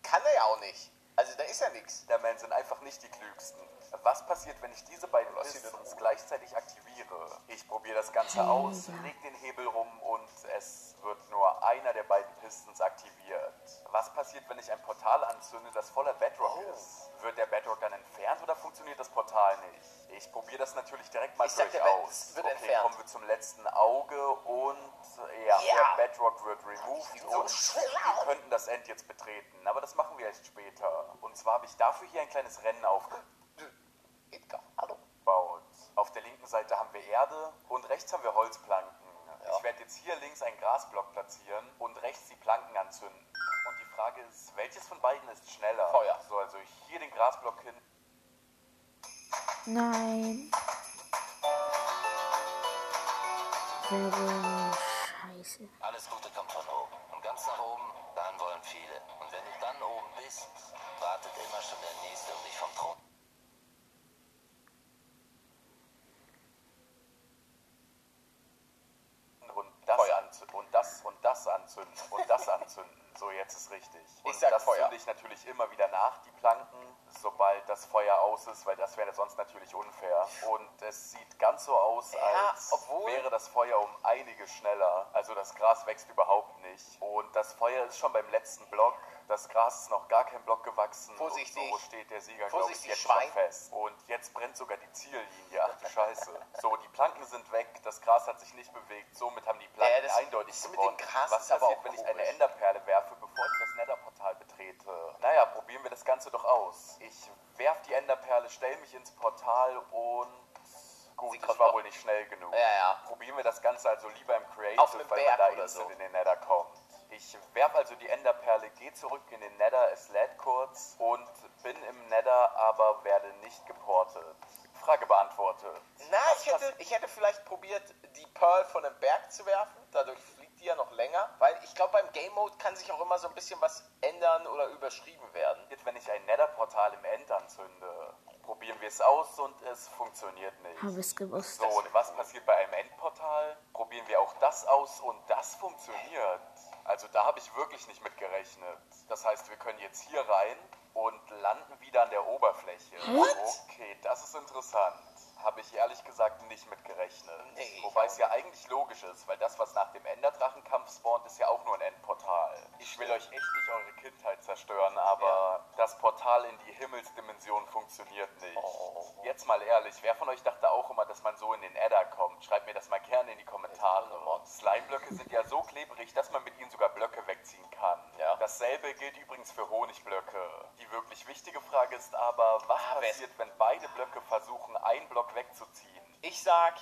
kann er ja auch nicht. Also da ist ja nichts. Endermen sind einfach nicht die klügsten. Was passiert, wenn ich diese beiden Pistons gleichzeitig aktiviere? Ich probiere das Ganze aus, leg den Hebel rum und es wird nur einer der beiden Pistons aktiviert. Was passiert, wenn ich ein Portal anzünde, das voller Bedrock Oh. ist? Wird der Bedrock dann entfernt oder funktioniert das Portal nicht? Ich probiere das natürlich direkt mal Ich sag, der durchaus. Bed- wird okay, entfernt. kommen wir zum letzten Auge und ja, Ja. der Bedrock wird removed So und schlau. wir könnten das End jetzt betreten, aber das machen wir erst später. Und zwar habe ich dafür hier ein kleines Rennen aufgebaut. Edgar, hallo. Auf der linken Seite haben wir Erde und rechts haben wir Holzplanken. Ich werde jetzt hier links einen Grasblock platzieren und rechts die Planken anzünden. Und die Frage ist, welches von beiden ist schneller? Feuer. So, also hier den Grasblock hin. Nein. Scheiße. Alles Gute kommt von oben. Und ganz nach oben, dahin wollen viele. Und wenn du dann oben bist, wartet immer schon der Nächste, um dich vom Thron. und das anzünden und das und das anzünden und das anzünden. So, jetzt ist richtig. Und Ich sag das Feuer. zünde ich natürlich immer wieder nach, die Planken, sobald das Feuer aus ist, weil das wäre sonst natürlich unfair. Und es sieht ganz so aus, Ja, als wäre das Feuer um einiges schneller. Also das Gras wächst überhaupt nicht. Und das Feuer ist schon beim letzten Block. Das Gras ist noch gar kein Block gewachsen. Vorsichtig. Und so steht der Sieger, glaube ich, jetzt Schwein. schon fest. Und jetzt brennt sogar die Ziellinie. Ach du Scheiße. So, die Planken sind weg, das Gras hat sich nicht bewegt. Somit haben die Planken Ja, eindeutig gewonnen. dem Gras Was ist aber passiert, auch wenn ich eine Enderperle werfe, ich das Netherportal betrete? Naja, probieren wir das Ganze doch aus. Ich werf die Enderperle, stell mich ins Portal und... Gut, Sie kommt war wohl nicht schnell genug. Ja, ja. Probieren wir das Ganze also lieber im Creative, Auf weil Berg man da instant so. in den Nether kommt. Ich werf also die Enderperle, gehe zurück in den Nether, es lädt kurz und bin im Nether, aber werde nicht geportet. Frage beantwortet. Na, ich hätte, ich hätte vielleicht probiert, die Pearl von einem Berg zu werfen. Dadurch die ja noch länger. Weil ich glaube, beim Game Mode kann sich auch immer so ein bisschen was ändern oder überschrieben werden. Jetzt, wenn ich ein Nether-Portal im End anzünde, probieren wir es aus und es funktioniert nicht. Habe es gewusst. So, und was passiert bei einem Endportal? Probieren wir auch das aus und das funktioniert. Also da habe ich wirklich nicht mit gerechnet. Das heißt, wir können jetzt hier rein und landen wieder an der Oberfläche. Okay, das ist interessant. Habe ich ehrlich gesagt nicht mit gerechnet. Nee, Wobei es ja eigentlich logisch ist, weil das, was nach dem Enderdrachenkampf spawnt, ist ja auch nur ein Endportal. Ich will euch echt nicht eure Kindheit zerstören, aber das Portal in die Himmelsdimension funktioniert nicht. Oh. Jetzt mal ehrlich, wer von euch dachte auch immer, dass man so in den Edda kommt? Schreibt mir das mal gerne in die Kommentare. Slime-Blöcke sind ja so klebrig, dass man mit ihnen sogar Blöcke wegziehen kann. Ja. Dasselbe gilt übrigens für Honigblöcke. Die wirklich wichtige Frage ist aber, was Ah, passiert, wenn beide Blöcke versuchen, einen Block wegzuziehen? Ich sag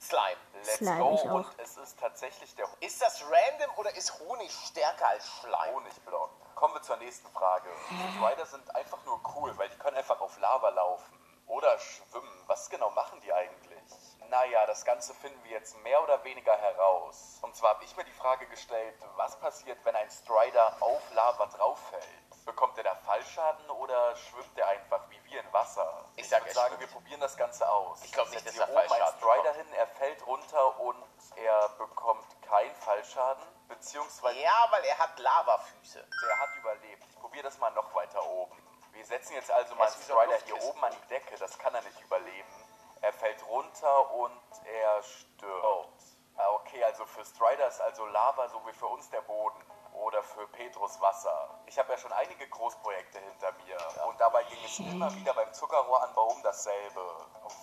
Slime. Let's Slime, go ich auch. und es ist tatsächlich der Ist das random oder ist Honig stärker als Schleim? Honigblock. Kommen wir zur nächsten Frage. Strider sind einfach nur cool, weil die können einfach auf Lava laufen. Oder schwimmen. Was genau machen die eigentlich? Naja, das Ganze finden wir jetzt mehr oder weniger heraus. Und zwar habe ich mir die Frage gestellt, was passiert, wenn ein Strider auf Lava drauffällt? Bekommt er da Fallschaden oder schwimmt er einfach wie in Wasser? Ich sag, würde er sagen, wir probieren das Ganze aus. Ich glaub nicht, dass er Fallschaden Strider hin, er fällt runter und er bekommt keinen Fallschaden, beziehungsweise Ja, weil er hat Lavafüße. der hat überlebt. Ich probiere das mal noch weiter oben. Wir setzen jetzt also mal einen Strider hier oben an die Decke. Das kann er nicht überleben. Er fällt runter und er stirbt. Ah, okay, also für Strider ist also Lava so wie für uns der Boden. Oder für Petrus Wasser. Ich habe ja schon einige Großprojekte hinter mir. Und dabei ging es immer wieder beim Zuckerrohranbau um dasselbe.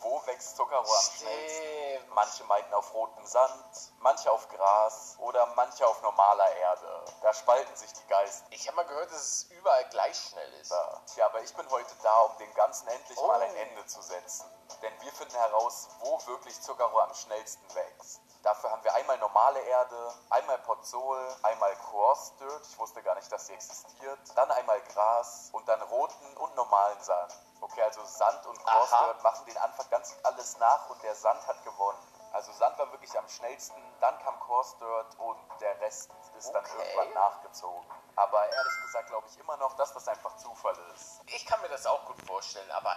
Wo wächst Zuckerrohr am schnellsten? Manche meinten auf rotem Sand, manche auf Gras oder manche auf normaler Erde. Da spalten sich die Geister. Ich habe mal gehört, dass es überall gleich schnell ist. Tja, aber ich bin heute da, um dem Ganzen endlich Oh. mal ein Ende zu setzen. Denn wir finden heraus, wo wirklich Zuckerrohr am schnellsten wächst. Dafür haben wir einmal normale Erde, einmal Pozzol, einmal Coarse Dirt. Ich wusste gar nicht, dass sie existiert. Dann einmal Gras und dann roten und normalen Sand. Okay, also Sand und Coarse Aha. Dirt machen den Anfang ganz alles nach und der Sand hat gewonnen. Also Sand war wirklich am schnellsten, dann kam Coarse Dirt und der Rest ist dann Okay. irgendwann nachgezogen. Aber ehrlich gesagt glaube ich immer noch, dass das einfach Zufall ist. Ich kann mir das auch gut vorstellen, aber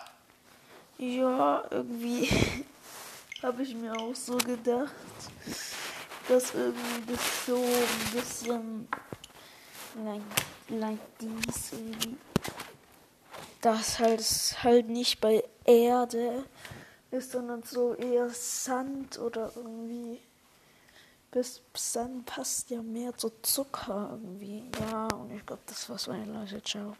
Ja, irgendwie habe ich mir auch so gedacht, dass irgendwie das so ein bisschen like, like dies irgendwie, dass halt halt nicht bei Erde ist, sondern so eher Sand oder irgendwie. Bis Sand passt ja mehr zu Zucker irgendwie. Ja, und ich glaube, das war's, meine Leute. Ciao.